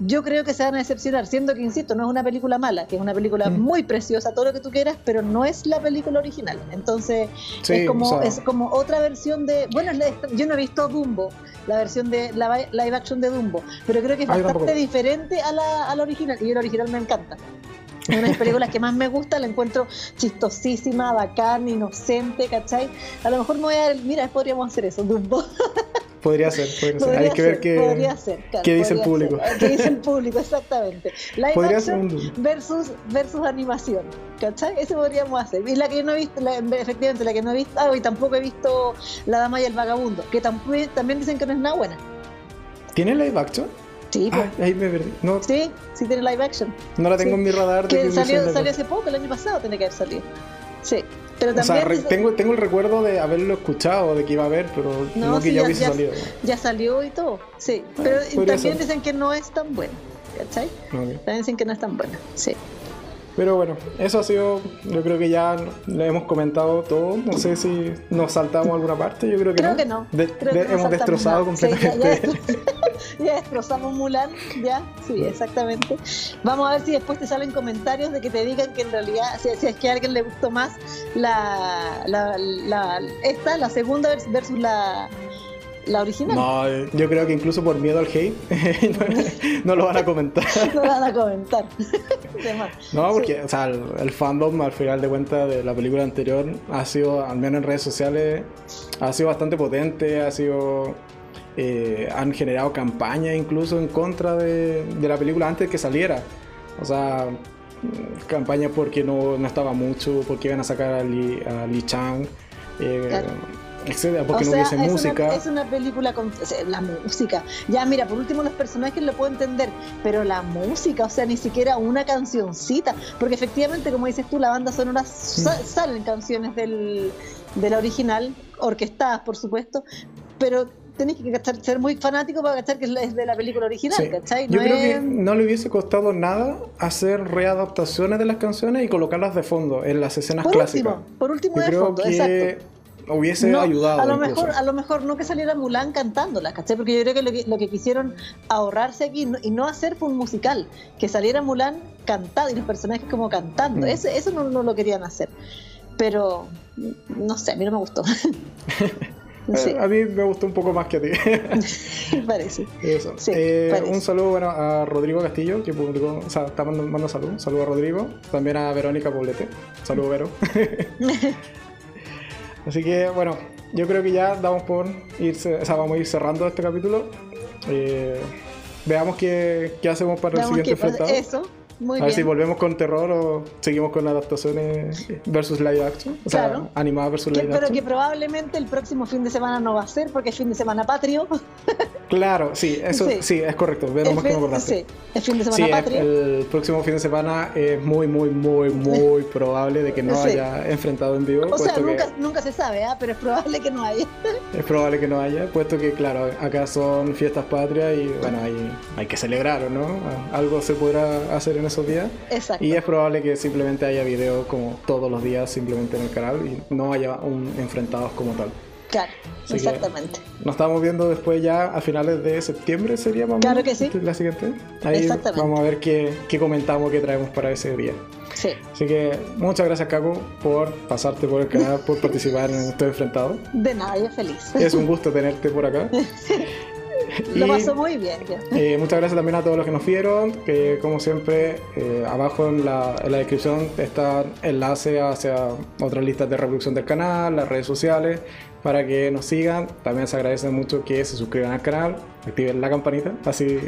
[SPEAKER 2] Yo creo que se van a decepcionar, siendo que, insisto, no es una película mala, que es una película mm. muy preciosa, todo lo que tú quieras, pero no es la película original. Entonces, es, como, es como otra versión de. Bueno, yo no he visto Dumbo, la versión de la live action de Dumbo, pero creo que es bastante diferente a la, a la original, y el original me encanta. Una de las películas que más me gusta, la encuentro chistosísima, bacán, inocente, ¿cachai? A lo mejor me voy a dar, mira, podríamos hacer eso, Dumbo.
[SPEAKER 1] Podría ser, podría ser. Hay que ver qué, qué dice el público.
[SPEAKER 2] ¿Qué dice el [LAUGHS] público? Exactamente. Live action versus, versus animación. ¿Cachai? Eso podríamos hacer. Y la que no he visto, efectivamente, la que no he visto, ah, y tampoco he visto La Dama y el Vagabundo, que también, también dicen que no es nada buena.
[SPEAKER 1] ¿Tiene live action?
[SPEAKER 2] Sí,
[SPEAKER 1] ah, ahí me perdí. No.
[SPEAKER 2] Sí, sí tiene live action.
[SPEAKER 1] No la tengo en mi radar.
[SPEAKER 2] De que salió, salió hace poco, el año pasado tiene que haber salido. Sí. Pero
[SPEAKER 1] o sea,
[SPEAKER 2] también dice-
[SPEAKER 1] tengo, tengo el recuerdo de haberlo escuchado, de que iba a haber, pero no, que
[SPEAKER 2] sí,
[SPEAKER 1] ya, hubiese salido.
[SPEAKER 2] ya salió y todo, sí.
[SPEAKER 1] Ah,
[SPEAKER 2] Pero también
[SPEAKER 1] ser.
[SPEAKER 2] dicen que no es tan bueno, ¿cachai?
[SPEAKER 1] Ok.
[SPEAKER 2] También dicen que no es tan buena, sí.
[SPEAKER 1] Pero bueno, eso ha sido, yo creo que ya le hemos comentado todo. No sé si nos saltamos alguna parte, yo creo que
[SPEAKER 2] Creo
[SPEAKER 1] no.
[SPEAKER 2] que no.
[SPEAKER 1] De-
[SPEAKER 2] Creo
[SPEAKER 1] de-
[SPEAKER 2] que no
[SPEAKER 1] hemos destrozado
[SPEAKER 2] nada. Sí, ya-
[SPEAKER 1] completamente.
[SPEAKER 2] ya, [LAUGHS] ya destrozamos Mulan, ya, sí, exactamente. Vamos a ver si después te salen comentarios de que te digan que en realidad, si, si es que a alguien le gustó más la, la, la- esta, la segunda vers- versus la, la original.
[SPEAKER 1] No, eh, yo creo que incluso por miedo al hate [LAUGHS] no, no lo van a comentar. [LAUGHS]
[SPEAKER 2] No van a comentar. [LAUGHS]
[SPEAKER 1] No, porque o sea, el, el fandom al final de cuentas de la película anterior ha sido, al menos en redes sociales, ha sido bastante potente, ha sido... eh, han generado campañas incluso en contra de, de la película antes de que saliera. O sea, campañas porque no, no estaba mucho, porque iban a sacar a Lee, a Lee Chang, eh,
[SPEAKER 2] Claro.
[SPEAKER 1] Etcétera, porque
[SPEAKER 2] o
[SPEAKER 1] no hubiese
[SPEAKER 2] es
[SPEAKER 1] música.
[SPEAKER 2] Una, es una película con la música. Ya, mira, por último los personajes lo puedo entender, pero la música, o sea, ni siquiera una cancioncita, porque efectivamente, como dices tú, la banda sonora sa- salen canciones del, de la original, orquestadas, por supuesto, pero tenés que cachar- ser muy fanático para cachar que es de la película original,
[SPEAKER 1] Sí.
[SPEAKER 2] ¿cachai?
[SPEAKER 1] Yo
[SPEAKER 2] No
[SPEAKER 1] creo
[SPEAKER 2] es-
[SPEAKER 1] que no le hubiese costado nada hacer readaptaciones de las canciones y colocarlas de fondo en las escenas
[SPEAKER 2] por
[SPEAKER 1] clásicas.
[SPEAKER 2] último, por último
[SPEAKER 1] Yo
[SPEAKER 2] de
[SPEAKER 1] creo
[SPEAKER 2] fondo,
[SPEAKER 1] que
[SPEAKER 2] exacto.
[SPEAKER 1] Hubiese
[SPEAKER 2] No,
[SPEAKER 1] ayudado.
[SPEAKER 2] a lo
[SPEAKER 1] incluso.
[SPEAKER 2] mejor a lo mejor no que saliera Mulan cantándola, ¿cachai? Porque yo creo que lo que, lo que quisieron ahorrarse aquí y no hacer fue un musical, que saliera Mulan cantado y los personajes como cantando.
[SPEAKER 1] Mm.
[SPEAKER 2] Eso, eso no, no lo querían hacer. Pero no sé, a mí no me gustó. [LAUGHS] [LAUGHS] sí,
[SPEAKER 1] Eh, a mí me gustó un poco más que a ti. [LAUGHS]
[SPEAKER 2] parece.
[SPEAKER 1] Eso.
[SPEAKER 2] Sí,
[SPEAKER 1] Eh,
[SPEAKER 2] parece.
[SPEAKER 1] un saludo bueno, a Rodrigo Castillo, que publicó, o sea, está mandando, manda salud. Un saludo a Rodrigo. También a Verónica Poblete. Saludo, Vero. Así que, bueno, yo creo que ya damos por irse, o sea, vamos a ir cerrando este capítulo. Eh, veamos qué, qué hacemos para
[SPEAKER 2] Veamos
[SPEAKER 1] el siguiente enfrentado.
[SPEAKER 2] Eso, muy
[SPEAKER 1] a ver si
[SPEAKER 2] bien.
[SPEAKER 1] volvemos con terror o seguimos con adaptaciones versus live action. O sea,
[SPEAKER 2] Claro.
[SPEAKER 1] animada versus
[SPEAKER 2] Que-
[SPEAKER 1] live
[SPEAKER 2] pero
[SPEAKER 1] action.
[SPEAKER 2] que probablemente el próximo fin de semana no va a ser porque es fin de semana patrio. [LAUGHS]
[SPEAKER 1] Claro, sí, eso
[SPEAKER 2] Sí.
[SPEAKER 1] sí, es correcto. Menos
[SPEAKER 2] El
[SPEAKER 1] mal que me
[SPEAKER 2] fin-
[SPEAKER 1] acordaste.
[SPEAKER 2] sí, es fin de
[SPEAKER 1] Sí,
[SPEAKER 2] semana
[SPEAKER 1] el,
[SPEAKER 2] patrio.
[SPEAKER 1] el próximo fin de semana es muy, muy, muy, muy [LAUGHS] probable de que no
[SPEAKER 2] Sí.
[SPEAKER 1] haya enfrentado en vivo.
[SPEAKER 2] o sea,
[SPEAKER 1] puesto que
[SPEAKER 2] nunca, nunca se sabe, ¿ah? pero es probable que no haya. [LAUGHS]
[SPEAKER 1] Es probable que no haya, puesto que, claro, acá son fiestas patrias y, bueno, hay, hay que celebrarlo, ¿no? Algo se podrá hacer en esos días.
[SPEAKER 2] Exacto.
[SPEAKER 1] Y es probable que simplemente haya video como todos los días, simplemente en el canal y no haya un enfrentados como tal.
[SPEAKER 2] Claro,
[SPEAKER 1] Así
[SPEAKER 2] exactamente.
[SPEAKER 1] Nos estamos viendo después ya a finales de septiembre, sería más
[SPEAKER 2] Claro que sí.
[SPEAKER 1] La siguiente. Ahí
[SPEAKER 2] Exactamente.
[SPEAKER 1] vamos a ver qué, qué comentamos, qué traemos para ese día.
[SPEAKER 2] Sí.
[SPEAKER 1] Así que muchas gracias, Caco, por pasarte por el canal, por [LAUGHS] participar en estos enfrentados.
[SPEAKER 2] De nada, yo feliz.
[SPEAKER 1] Es un gusto tenerte por acá. [LAUGHS]
[SPEAKER 2] Lo pasó muy bien.
[SPEAKER 1] eh, muchas gracias también a todos los que nos vieron. Que como siempre, eh, abajo en la, en la descripción está enlace hacia otras listas de reproducción del canal, las redes sociales, para que nos sigan. También se agradece mucho que se suscriban al canal, activen la campanita. Así,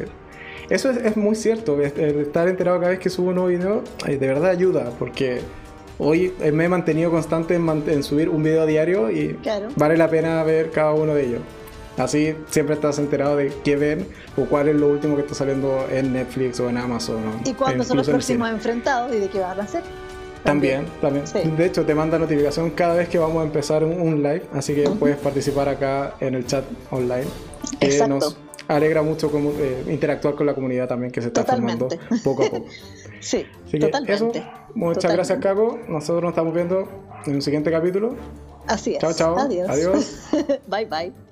[SPEAKER 1] eso es, es muy cierto. estar enterado cada vez que subo un nuevo video, eh, de verdad ayuda, porque hoy me he mantenido constante en, man- en subir un video diario y
[SPEAKER 2] Claro.
[SPEAKER 1] vale la pena ver cada uno de ellos. Así siempre estás enterado de qué ven o cuál es lo último que está saliendo en Netflix o en Amazon. o
[SPEAKER 2] ¿Y cuándo son los
[SPEAKER 1] en
[SPEAKER 2] próximos enfrentados y de qué van a hacer?
[SPEAKER 1] También, también.
[SPEAKER 2] Sí.
[SPEAKER 1] De hecho, te manda notificación cada vez que vamos a empezar un, live, así que puedes participar acá en el chat online. Que
[SPEAKER 2] Exacto.
[SPEAKER 1] nos alegra mucho como, eh, interactuar con la comunidad también que se está formando poco a poco. [LAUGHS]
[SPEAKER 2] Sí,
[SPEAKER 1] Así
[SPEAKER 2] totalmente.
[SPEAKER 1] eso, muchas
[SPEAKER 2] Totalmente.
[SPEAKER 1] gracias, Caco. Nosotros nos estamos viendo en un siguiente capítulo.
[SPEAKER 2] Así es.
[SPEAKER 1] Chao, chao.
[SPEAKER 2] Adiós.
[SPEAKER 1] Adiós. [LAUGHS]
[SPEAKER 2] bye, bye.